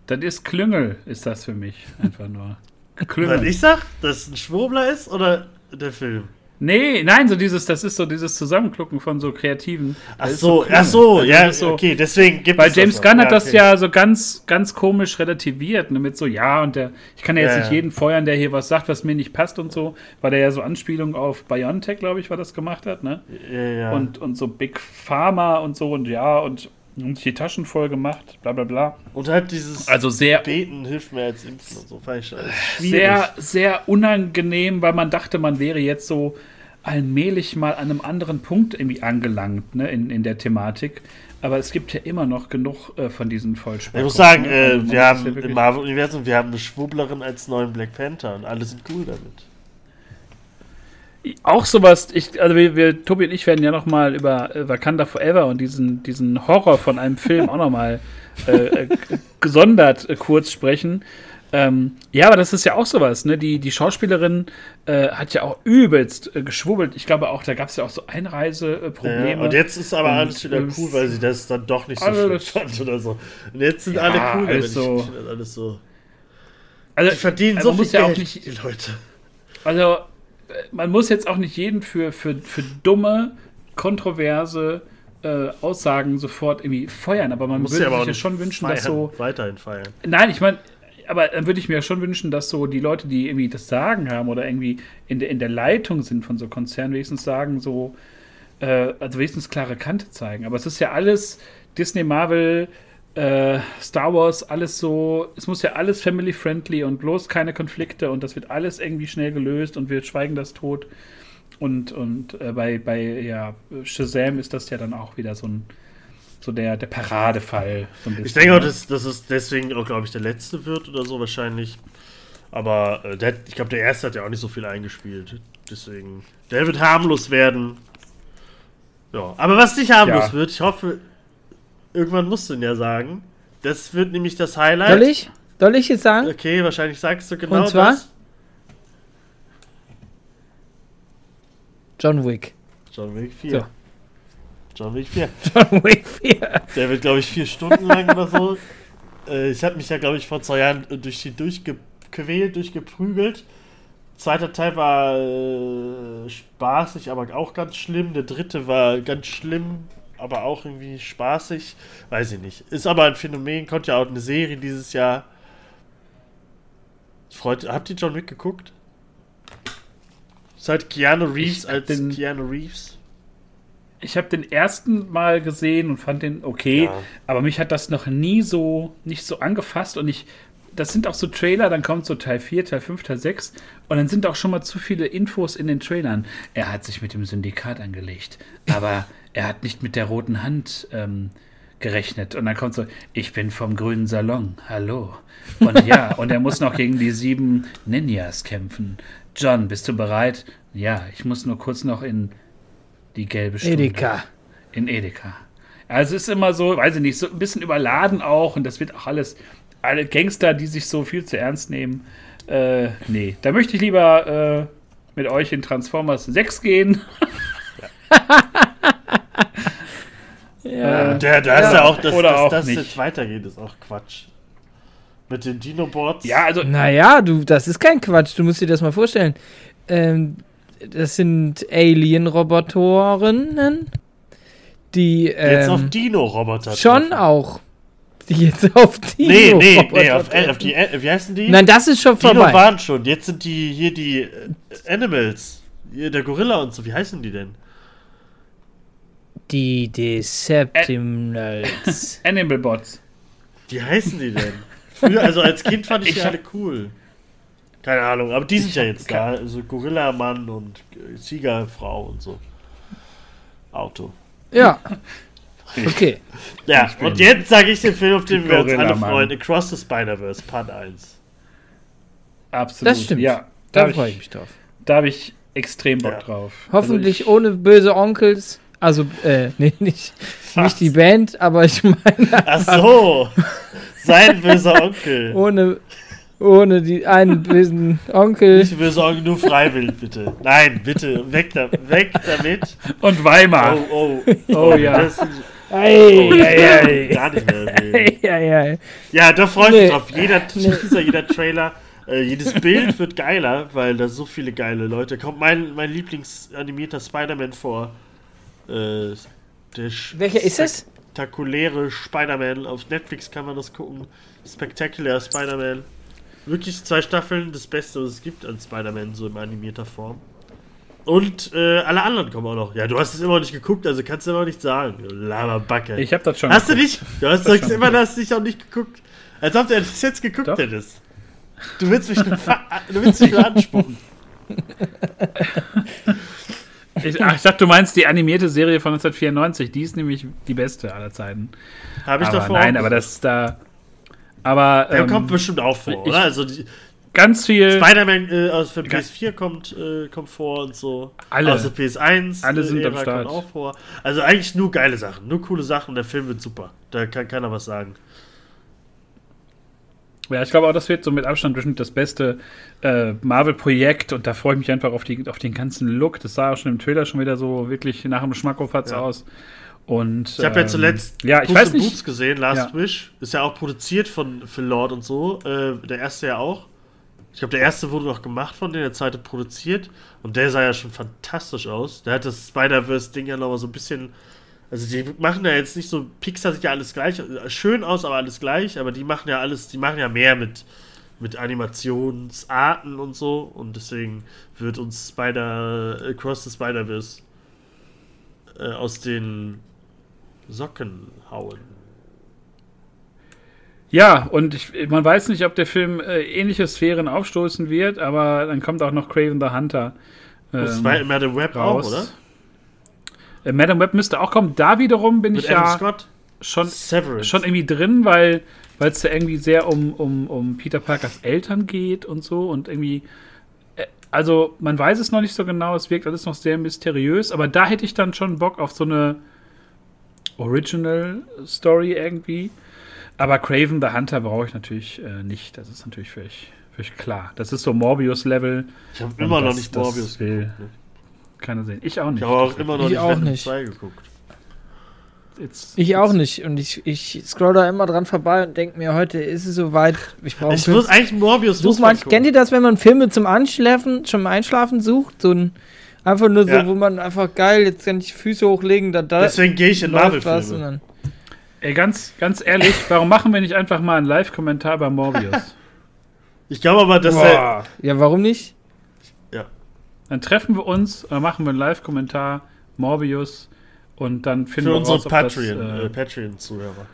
Das ist Klüngel, ist das für mich. Einfach nur. [LAUGHS] Klüngel.
ich sag, dass es ein Schwurbler ist oder der Film?
Nee, nein, so dieses, das ist so dieses Zusammenklucken von so Kreativen.
Ach
Das
so,
Klüngel.
ach so,
Also
ja,
das ist so,
okay, deswegen gibt
Weil
es
James
das
Gunn hat das
okay.
ja so ganz, ganz komisch relativiert, ne, mit so, ja, und der, ich kann ja jetzt
Ja,
nicht
ja.
jeden feuern, der hier was sagt, was mir nicht passt und so, weil der ja so Anspielungen auf Biontech, glaube ich, war das gemacht hat, ne?
Ja, ja.
Und, und so Big Pharma und so und ja, und, und die Taschen voll gemacht, bla bla bla.
und halt dieses
Also sehr,
Beten hilft mir als Impfen und so. Fand
sehr, sehr unangenehm, weil man dachte, man wäre jetzt so allmählich mal an einem anderen Punkt irgendwie angelangt, ne, in, in der Thematik. Aber es gibt ja immer noch genug äh, von diesen Vollspacken.
ich muss sagen,
ne?
äh,
Also
wir haben
ja
im Marvel-Universum, wir haben eine Schwubblerin als neuen Black Panther und alle sind cool damit.
Auch sowas, ich, also wir, wir, Tobi und ich werden ja noch mal über äh, Wakanda Forever und diesen, diesen Horror von einem Film auch noch mal äh, äh, [LAUGHS] gesondert äh, kurz sprechen. Ähm, ja, aber das ist ja auch sowas, ne? Die, die Schauspielerin äh, hat ja auch übelst äh, geschwubbelt. Ich glaube auch, da gab es ja auch so Einreiseprobleme.
Ja, und jetzt ist aber
Und,
alles wieder cool, weil sie das dann doch nicht so
Also
schlimm
das-
fand oder so. Und jetzt sind
Ja,
alle cool
alles so.
Ich das alles so.
also,
Die verdienen
also
so viel
ja auch
Geld,
nicht-
die Leute.
Also, man muss jetzt auch nicht jeden für, für, für dumme, kontroverse äh, Aussagen sofort irgendwie feuern, aber man
Muss
würde
ja
sich ja schon wünschen,
feiern,
dass so.
weiterhin feiern.
Nein, ich meine, aber dann würde ich mir schon wünschen, dass so die Leute, die irgendwie das Sagen haben oder irgendwie in der, in der Leitung sind von so Konzernen, wenigstens sagen, so, äh, also wenigstens klare Kante zeigen. Aber es ist ja alles Disney, Marvel, äh, Star Wars, alles so, es muss ja alles family-friendly und bloß keine Konflikte und das wird alles irgendwie schnell gelöst und wir schweigen das tot. Und, und äh, bei, bei ja, Shazam ist das ja dann auch wieder so ein so der, der Paradefall. So ein
Ich denke auch,
ne?
dass, dass es deswegen auch, glaube ich, der letzte wird oder so wahrscheinlich. Aber äh, der, ich glaube, der erste hat ja auch nicht so viel eingespielt. Deswegen, der wird harmlos werden. Ja, aber was nicht harmlos
Ja.
wird, ich hoffe, irgendwann musst du ihn ja sagen. Das wird nämlich das Highlight.
Soll ich? Soll ich jetzt sagen?
Okay, wahrscheinlich sagst du genau
Und zwar?
das.
John Wick.
John Wick 4.
So.
John Wick 4. [LAUGHS]
John Wick 4.
Der wird, glaube ich, vier Stunden lang oder so. Äh, ich habe mich ja, glaube ich, vor zwei Jahren durch die durchgequält, durchgeprügelt. Zweiter Teil war äh, spaßig, aber auch ganz schlimm. Der dritte war ganz schlimm, aber auch irgendwie spaßig. Weiß ich nicht. Ist aber ein Phänomen, kommt ja auch eine Serie dieses Jahr. Freut, habt ihr John Wick geguckt? Seit Keanu Reeves als
den,
Keanu Reeves.
Ich habe den ersten Mal gesehen und fand den okay, ja. aber mich hat das noch nie so nicht so angefasst und ich das sind auch so Trailer, dann kommt so Teil 4, Teil 5, Teil 6 und dann sind auch schon mal zu viele Infos in den Trailern. Er hat sich mit dem Syndikat angelegt, aber [LAUGHS] er hat nicht mit der roten Hand ähm, gerechnet. Und dann kommt so, ich bin vom grünen Salon, hallo. Und ja, [LAUGHS] und er muss noch gegen die sieben Ninjas kämpfen. John, bist du bereit? Ja, ich muss nur kurz noch in die gelbe Stunde.
Edeka.
In Edeka. Also es ist immer so, weiß ich nicht, so ein bisschen überladen auch und das wird auch alles, alle Gangster, die sich so viel zu ernst nehmen. Äh, nee, da möchte ich lieber äh, mit euch in Transformers 6 gehen.
ja. [LAUGHS] [LAUGHS] Der, da ist ja auch, dass, dass das jetzt weitergeht, ist auch Quatsch. Mit den Dinobots.
Ja, also.
Naja, du, das ist kein Quatsch. Du musst dir das mal vorstellen. Ähm, das sind Alien-Robotorinnen, die. Ähm,
jetzt auf Dino-Roboter.
Schon treffen. auch. Die jetzt auf
Dino. Nee, nee, nee, auf, auf, die. Wie heißen die?
Nein, das ist schon
Dino
vorbei.
Dino waren schon. Jetzt sind die hier die äh, Animals. Hier, der Gorilla und so. Wie heißen die denn?
Die Deceptimals. [LAUGHS]
Animal Bots.
Wie heißen die denn? Früher, also als Kind fand ich, ich die alle cool. Keine Ahnung, aber die sind ja jetzt da. Also Gorilla-Mann und Siegerfrau und so. Auto.
Ja. Okay.
ja, und jetzt sage ich den Film, auf den wir uns alle freuen: Across the Spider-Verse, Part 1.
Absolut.
Das stimmt.
Ja,
da freue ich mich drauf.
Da habe ich extrem Bock ja. drauf.
Hoffentlich also ohne böse Onkels. Also, äh, nee, nicht, nicht die Band, aber ich meine.
Ach so. Sein böser Onkel.
Ohne, ohne die einen bösen Onkel.
Nicht böser Onkel, nur freiwillig, bitte. Nein, bitte, weg, da, weg damit.
Und Weimar.
Oh, oh. Oh, ja. Das,
Ei,
oh, ei, ei. Gar nicht mehr. Nee. Ei, ei, Ja, da freue ich mich nee. drauf. Jeder Teaser, jeder Trailer, äh, jedes Bild wird geiler, weil da so viele geile Leute kommt. Mein, mein Lieblingsanimierter Spider-Man vor. Äh,
Welcher ist es?
spektakuläre Spider-Man. Auf Netflix kann man das gucken. Spectacular Spider-Man. Wirklich zwei Staffeln, das Beste, was es gibt an Spider-Man, so in animierter Form. Und äh, alle anderen kommen auch noch. Ja, du hast es immer noch nicht geguckt, also kannst du immer nicht sagen. Laberbacke.
Ich hab das schon
Hast geguckt. du nicht? Du hast sagst immer, du hast dich auch nicht geguckt. Als ob du das jetzt geguckt Doch. hättest. Du willst mich nur, [LAUGHS] du willst mich nur anspucken. [LAUGHS]
Ich, ach, ich dachte, du meinst die animierte Serie von 1994. Die ist nämlich die beste aller Zeiten.
Habe ich
aber
davor.
Nein, aber das ist da. Aber.
Der ähm, kommt bestimmt auch vor, ich, oder? Also die,
ganz viel.
Spider-Man äh, aus der PS4 kommt, äh, kommt vor und so.
Alle.
Aus der PS1
alle sind am Start.
kommt auch vor. Also eigentlich nur geile Sachen, nur coole Sachen. Der Film wird super. Da kann keiner was sagen.
Ja, ich glaube auch, das wird so mit Abstand bestimmt das beste äh, Marvel-Projekt und da freue ich mich einfach auf, die, auf den ganzen Look. Das sah auch schon im Trailer schon wieder so wirklich nach dem Schmackofatz ja. aus. Und,
ich habe ja ähm, zuletzt
ja, ich weiß nicht.
Boots gesehen, Last ja. Wish. Ist ja auch produziert von Phil Lord und so. Äh, der erste ja auch. Ich glaube, der erste wurde noch gemacht von denen, der zweite produziert. Und der sah ja schon fantastisch aus. Der hat das Spider-Verse-Ding ja nochmal so ein bisschen also die machen ja jetzt nicht so, Pixar sieht ja alles gleich, schön aus, aber alles gleich, aber die machen ja alles, die machen ja mehr mit, mit Animationsarten und so und deswegen wird uns Spider, Across the Spider-Verse äh, aus den Socken hauen.
Ja, und ich, man weiß nicht, ob der Film äh, ähnliche Sphären aufstoßen wird, aber dann kommt auch noch Craven the Hunter.
Ähm, das war immer der Web raus. auch, oder?
Äh, Madame Web müsste auch kommen. Da wiederum bin Mit ich Adam ja Scott? Schon, schon irgendwie drin, weil es da irgendwie sehr um, um, um Peter Parkers Eltern geht und so und irgendwie. Äh, also, man weiß es noch nicht so genau, es wirkt alles noch sehr mysteriös, aber da hätte ich dann schon Bock auf so eine Original Story irgendwie. Aber Craven the Hunter brauche ich natürlich äh, nicht. Das ist natürlich völlig, völlig klar. Das ist so Morbius-Level.
Ich habe immer noch nicht Morbius
will. Geguckt, ne? Keiner sehen. Ich auch nicht.
Ich habe auch immer noch
ich
nicht
auch nicht.
2 geguckt.
It's,
Ich auch
it's-
nicht. Und ich, ich scroll da immer dran vorbei und denke mir, heute ist es soweit. Ich brauche
Ich muss eigentlich Morbius
Such mal,
man
kennt ihr das, wenn man Filme zum Einschlafen, zum Einschlafen sucht? So ein, einfach nur so,
Ja.
wo man einfach geil, jetzt kann ich Füße hochlegen, da, da
Deswegen gehe ich in Marvel-Filme.
dann.
Ey, ganz, ganz ehrlich, warum machen wir nicht einfach mal einen Live-Kommentar bei Morbius?
Ich glaube aber, dass er.
Boah. Ja, warum nicht?
Dann treffen wir uns, dann machen wir einen Live-Kommentar, Morbius, und dann finden
Für
wir
unsere
raus, ob das,
Patreon,
äh,
äh, Patreon-Zuhörer.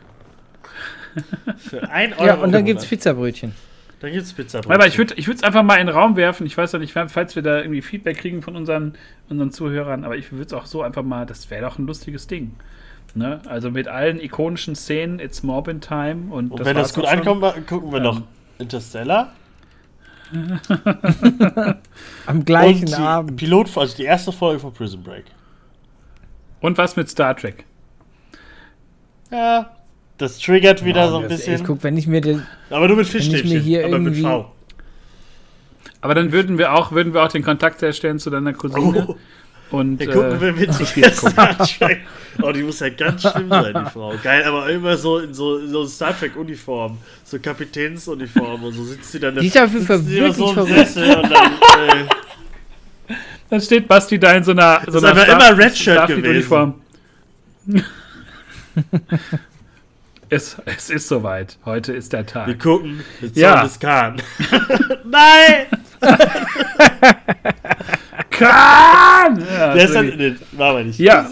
[LAUGHS] Für ein Euro.
Ja, und dann gibt's
Monat.
Pizzabrötchen.
Dann gibt's Pizza.
Aber ich würde ich es einfach mal in den Raum werfen. Ich weiß ja nicht, falls wir da irgendwie Feedback kriegen von unseren, unseren Zuhörern, aber ich würde es auch so einfach mal, das wäre doch ein lustiges Ding. Ne? Also mit allen ikonischen Szenen, It's Morbin Time und,
Und wenn das gut ankommt, gucken wir
Ähm.
noch Interstellar. [LAUGHS]
Am gleichen
die
Abend.
Pilot, also die erste Folge von Prison Break.
Und was mit Star Trek?
Ja. Das triggert wieder
Boah,
so ein
das-
bisschen.
Ich guck, wenn ich mir den.
aber nur mit Fischstäbchen.
hier
aber mit V.
Aber dann würden wir auch, würden wir auch den Kontakt herstellen zu deiner Cousine.
Oh.
Und,
Ja, gucken
äh,
wir mit
gucken.
Star Trek. Oh, die muss ja ganz schlimm sein, die Frau. Geil, aber immer so in so, so Star Trek-Uniform. So Kapitänsuniform und so sitzt sie dann
Die ist
sie da
wirklich
so
verrückt.
Dann, äh,
Dann steht Basti da in so einer, so
ist
einer
aber immer Red Shirt
Starfleet-Uniform. [LAUGHS] es, es ist soweit. Heute ist der
Wir
Tag.
gucken mit
Ja.
ja. Khan. [LAUGHS] Nein! [LAUGHS]
Kahn! Ja,
dann,
wie-
nee, war aber nicht.
Ja.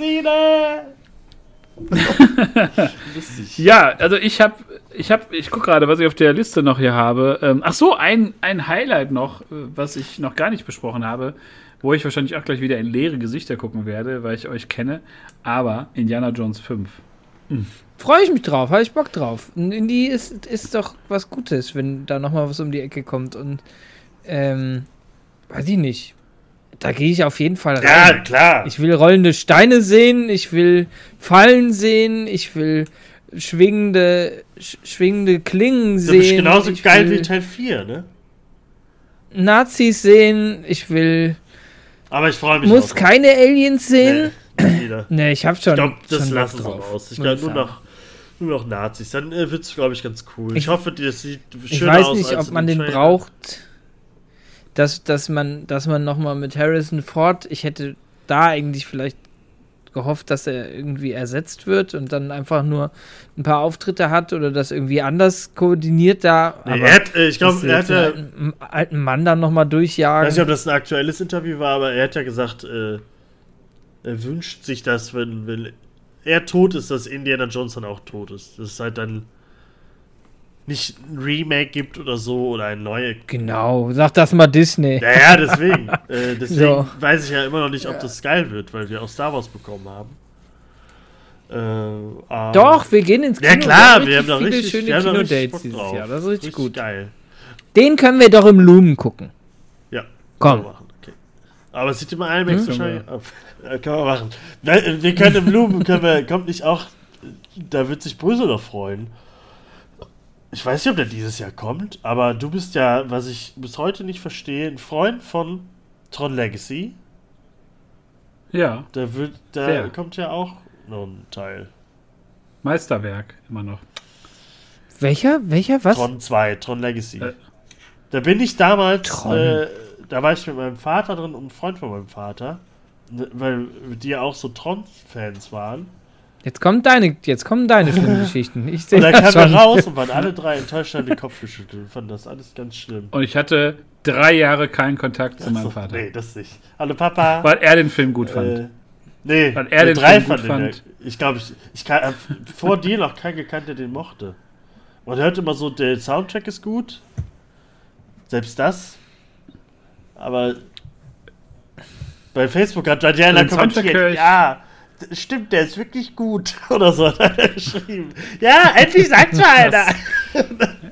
[LAUGHS]
Lustig.
ja, also ich habe, ich habe, ich gucke gerade, was ich auf der Liste noch hier habe. Ähm, ach so, ein, ein Highlight noch, äh, was ich noch gar nicht besprochen habe, wo ich wahrscheinlich auch gleich wieder in leere Gesichter gucken werde, weil ich euch kenne. Aber Indiana Jones 5.
Freue ich mich drauf, habe ich Bock drauf. Und Indie ist, ist doch was Gutes, wenn da nochmal was um die Ecke kommt. Und ähm, weiß ich nicht. Da gehe ich auf jeden Fall rein.
Ja, klar.
Ich will rollende Steine sehen, ich will Fallen sehen, ich will schwingende, sch schwingende Klingen
das
sehen.
ist genauso
ich
geil wie Teil 4, ne?
Nazis sehen, ich will.
Aber ich freue mich
Muss
auch.
keine Aliens sehen.
Nee. [CLEARS THROAT]
Nee, ich hab schon.
Ich glaube, das
schon
lassen sie raus. Ich glaube, nur noch, nur noch Nazis. Dann äh, wird es, glaube ich, ganz cool. Ich,
Ich-
hoffe, das sieht schöner
Ich weiß
aus
nicht,
als
ob man den
Trailer.
braucht, dass, dass man, dass man nochmal mit Harrison Ford, ich hätte da eigentlich vielleicht gehofft, dass er irgendwie ersetzt wird und dann einfach nur ein paar Auftritte hat oder das irgendwie anders koordiniert da.
Nee, er hat, äh, ich glaube, er hat ja,
einen alten, Mann dann nochmal
ich
durchjagen.
weiß nicht, ob das ein aktuelles Interview war, aber er hat ja gesagt, äh, er wünscht sich das, wenn, wenn er tot ist, dass Indiana Jones dann auch tot ist. Dass es halt dann nicht ein Remake gibt oder so oder ein neue.
genau, sag das mal Disney.
Ja, ja, deswegen. [LAUGHS] äh, deswegen
So.
weiß ich ja immer noch nicht, ob das geil wird, weil wir auch Star Wars bekommen haben. Äh,
Doch, wir gehen ins Kino.
Ja klar, wir haben
richtig
da
viele
richtig,
schöne
richtig
Kinodates dieses
drauf.
Jahr. Das ist richtig, gut.
geil.
Den können wir doch im Lumen gucken.
Ja.
Komm.
Okay. Aber es sieht immer IMAX
Hm?
wahrscheinlich. [LAUGHS] Ja, können wir machen. Wir, wir können im Blumen, können wir, kommt nicht auch, da wird sich Brüssel noch freuen. Ich weiß nicht, ob der dieses Jahr kommt, aber du bist ja, was ich bis heute nicht verstehe, ein Freund von Tron Legacy.
Ja,
Da wird, da
Sehr.
kommt ja auch noch ein Teil.
Meisterwerk immer noch.
Welcher? Welcher? Was?
Tron 2, Tron Legacy.
Äh.
Da bin ich damals,
Tron.
äh, da war ich mit meinem Vater drin und ein Freund von meinem Vater, ne, weil die ja auch so Tron-Fans waren.
Jetzt kommen deine, jetzt kommen deine schlimmen [LAUGHS] Geschichten. Ich sehe
Und dann kamen
schon.
wir raus und waren alle drei enttäuscht, haben den Kopf geschüttelt und fanden das alles ganz schlimm.
Und ich hatte drei Jahre keinen Kontakt zu meinem
Achso,
Vater.
Nee, das nicht. Hallo Papa.
Weil er den Film gut fand.
Äh, nee,
Weil er den
drei
Film gut
fand den
fand.
ja- Ich glaube, ich, ich kann, hab vor [LAUGHS] dir noch keinen gekannt, der den mochte. Man hört immer so, der Soundtrack ist gut. Selbst das. Aber bei Facebook hat
Den Soundtrack höre
kommentiert, ja, stimmt, der ist wirklich gut. [LAUGHS] Oder so hat er geschrieben. Ja, endlich sagt's mal einer.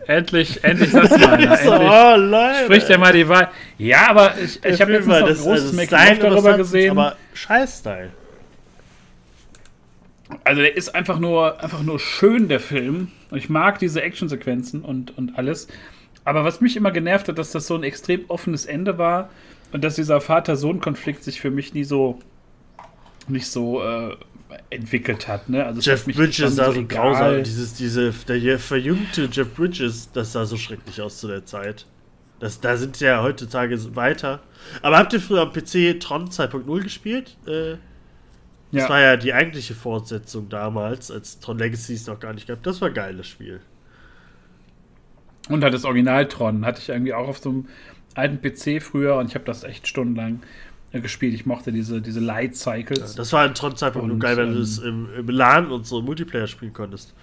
Endlich, endlich sagt's mal einer. [LAUGHS]
so,
Endlich
oh, Leute.
spricht er mal die Wahrheit. Ja, aber ich, ich habe noch ein
das-
großes
also Style
darüber gesehen.
Aber Scheiß-Style.
Also der ist einfach nur, einfach nur schön, der Film. Und ich mag diese Actionsequenzen und, und alles. Aber was mich immer genervt hat, dass das so ein extrem offenes Ende war und dass dieser Vater-Sohn-Konflikt sich für mich nie so nicht so äh, entwickelt hat. Ne? Also
Jeff Bridges sah so grausam. Dieses, diese, der verjüngte Jeff Bridges, das sah so schrecklich aus zu der Zeit. Das, da sind ja heutzutage weiter. Aber habt ihr früher am PC Tron 2.0 gespielt? Äh, das
Ja.
war ja die eigentliche Fortsetzung damals, als Tron Legacy es noch gar nicht gab. Das war ein geiles Spiel.
Und hat das Original Tron hatte ich irgendwie auch auf so einem alten PC früher und ich habe das echt stundenlang gespielt. Ich mochte diese, diese Light Cycles.
Das war in Tron 2.0
Und,
geil, wenn du
ähm,
es im, im LAN und so Multiplayer spielen konntest.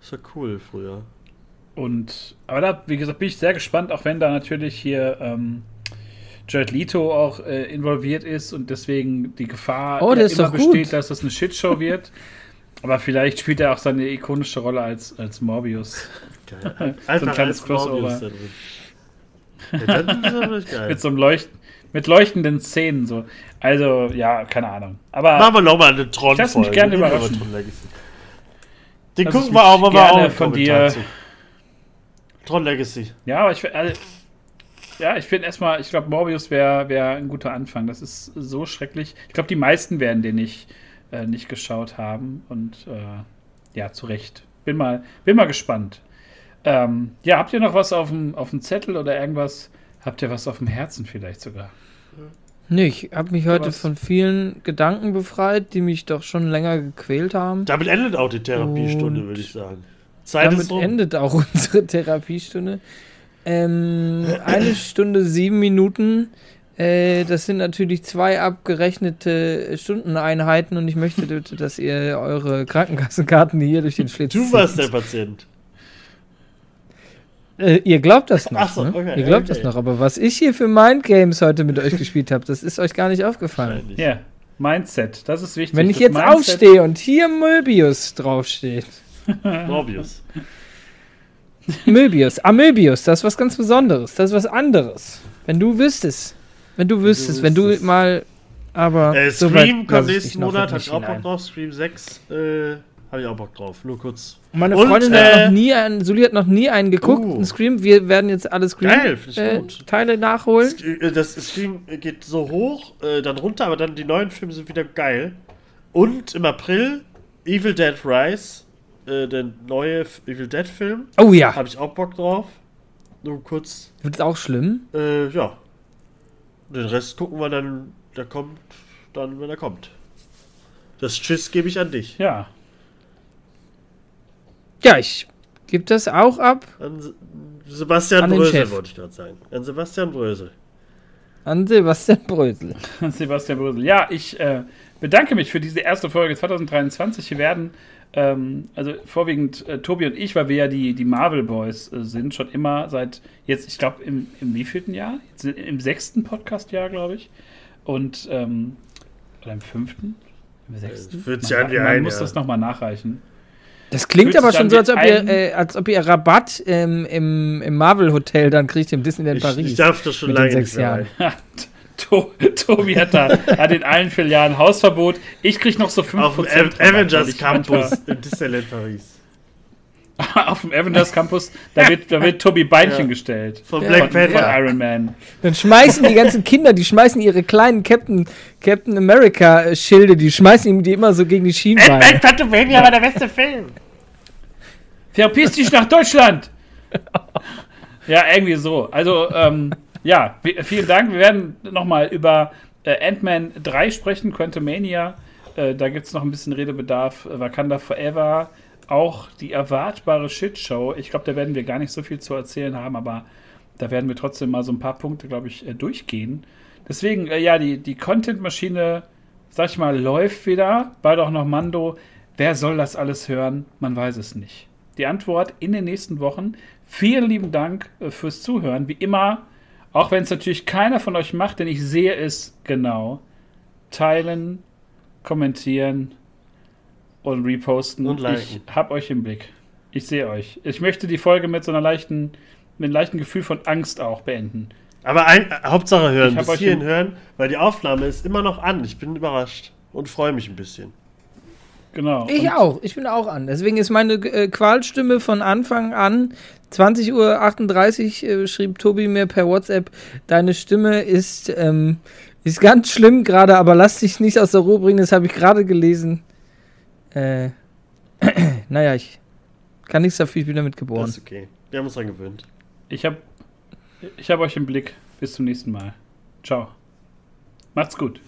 Das war cool früher.
Und aber da, wie gesagt, bin ich sehr gespannt, auch wenn da natürlich hier ähm, Jared Leto auch äh, involviert ist und deswegen die Gefahr
Oh, ist
immer
doch gut.
besteht, dass das eine Shitshow wird. Aber vielleicht spielt er auch seine ikonische Rolle als, als Morbius.
Geil.
So ein kleines
als Morbius
Crossover.
drin. Ja, dann ist das wirklich geil.
Mit so einem Leucht mit leuchtenden Szenen so. Also, ja, keine Ahnung. Aber
Machen wir nochmal eine tron
Ich lass mich gerne überraschen.
Den
Lass
gucken wir auch mal
gerne
auch
von dir-
Tron Legacy.
ja, aber ich also, ja, ich finde erstmal, ich glaube, Morbius wäre wär ein guter Anfang. Das ist so schrecklich. Ich glaube, die meisten werden den nicht, äh, nicht geschaut haben. Und äh, ja, zu Recht. Bin mal, bin mal gespannt. Ähm, ja, habt ihr noch was auf dem, auf dem Zettel oder irgendwas? Habt ihr was auf dem Herzen vielleicht sogar?
Nee, ich habe mich heute
was?
von vielen Gedanken befreit, die mich doch schon länger gequält haben.
Damit endet auch die Therapiestunde,
Und
würde ich sagen. Zeit
Damit endet auch [LAUGHS] unsere Therapiestunde. Ähm, [CLEARS THROAT] eine Stunde sieben Minuten. Äh, das sind natürlich zwei abgerechnete Stundeneinheiten und ich möchte bitte, dass ihr eure Krankenkassenkarten hier durch den Schlitz
Du warst der. Patient.
Äh, ihr glaubt das noch,
Ach so,
ne?
okay,
Ihr glaubt
okay.
das noch, aber was ich hier für Mindgames heute mit euch gespielt habe, das ist euch gar nicht aufgefallen.
Ja, Mindset, das ist wichtig.
Wenn ich jetzt
Mindset-
aufstehe und hier Möbius draufsteht. [LAUGHS]
Morbius.
Möbius, Amöbius, das ist was ganz Besonderes, das ist was anderes. Wenn du wüsstest, wenn du wüsstest, wenn du
wüsstest.
mal, aber
Äh,
so weit
Scream
lass
kommt
ich
nächsten Monat, hab
nicht
ich auch Bock
hinein.
drauf. Scream 6, äh, hab ich auch Bock drauf. Nur kurz.
Meine
Und,
Freundin
äh,
hat noch nie einen, Suli hat noch nie einen geguckt,
Uh.
einen Scream. Wir werden jetzt alle
Geil, find ich
Scream äh, nachholen.
Äh, Das Scream geht so hoch, äh, dann runter, aber dann die neuen Filme sind wieder geil. Und im April Evil Dead Rise, äh, der neue Evil Dead Film,
Oh ja,
habe ich auch Bock drauf. Nur kurz,
wird es auch schlimm?
äh, ja. Den Rest gucken wir dann, der kommt dann, wenn er kommt. Das Tschüss gebe ich an dich.
Ja,
Ja, ich gebe das auch ab
An Se- Sebastian
An
Brösel wollte ich gerade sagen. An Sebastian Brösel.
an Sebastian Brösel.
Sebastian Brösel. Ja, ich äh, bedanke mich für diese erste Folge 2023. Wir werden, ähm, also vorwiegend äh, Tobi und ich, weil wir ja die, die Marvel Boys äh, sind, schon immer seit jetzt, ich glaube, im, im wievielten Jahr? Jetzt Im sechsten Podcast-Jahr, glaube ich. Und, ähm, oder im fünften? Im sechsten?
fühlt sich
man
an
man
ein
muss
Jahr.
das nochmal nachreichen.
Das klingt aber schon so, als ob, ihr, äh, als ob ihr Rabatt ähm, im, im Marvel-Hotel dann kriegt im Disneyland Paris.
ich darf das schon
mit den
lange
sechs Jahren. [LAUGHS]
Tobi hat da hat in allen Filialen Hausverbot. Ich krieg noch so 5%
Auf dem Avengers Campus in Disneyland Paris. [LAUGHS]
auf dem Avengers Campus, da wird, da wird Tobi Beinchen
Ja.
gestellt.
Von. Black
Von, von
Panther.
Iron Man.
Dann schmeißen die ganzen Kinder, die schmeißen ihre kleinen Captain, Captain America äh, Schilde, die schmeißen ihm die immer so gegen die Schienbeine.
Quantumania war der beste Film.
Verpiss dich nach Deutschland! ja, irgendwie so. Also, ähm, ja, vi- vielen Dank. Wir werden nochmal über äh, Ant-Man 3 sprechen, Quantumania. Äh, da gibt es noch ein bisschen Redebedarf. Äh, Wakanda Forever. Auch die erwartbare Shitshow. Ich glaube, da werden wir gar nicht so viel zu erzählen haben, aber da werden wir trotzdem mal so ein paar Punkte, glaube ich, äh, durchgehen. Deswegen, äh, ja, die, die Content-Maschine, sag ich mal, läuft wieder. Bald auch noch Mando. Wer soll das alles hören? Man weiß es nicht. Die Antwort in den nächsten Wochen. Vielen lieben Dank äh, fürs Zuhören. Wie immer, auch wenn es natürlich keiner von euch macht, denn ich sehe es genau. Teilen, kommentieren und reposten.
Und liken.
Ich hab euch im Blick. Ich sehe euch. Ich möchte die Folge mit so einer leichten, mit einem leichten Gefühl von Angst auch beenden.
Aber ein, äh, Hauptsache hören, bis
euch
hierhin hören, weil die Aufnahme ist immer noch an. Ich bin überrascht und freue mich ein bisschen.
Genau.
Ich
Und-
auch, ich bin auch an. Deswegen ist meine äh, Qualstimme von Anfang an 20.38 Uhr äh, schrieb Tobi mir per WhatsApp, deine Stimme ist, ähm, ist ganz schlimm gerade, aber lass dich nicht aus der Ruhe bringen, das habe ich gerade gelesen. Äh, [CLEARS THROAT] naja, ich kann nichts dafür, ich bin damit geboren.
Das ist okay. Wir haben uns dran gewöhnt.
Ich habe ich hab euch im Blick. Bis zum nächsten Mal. Ciao. Macht's gut.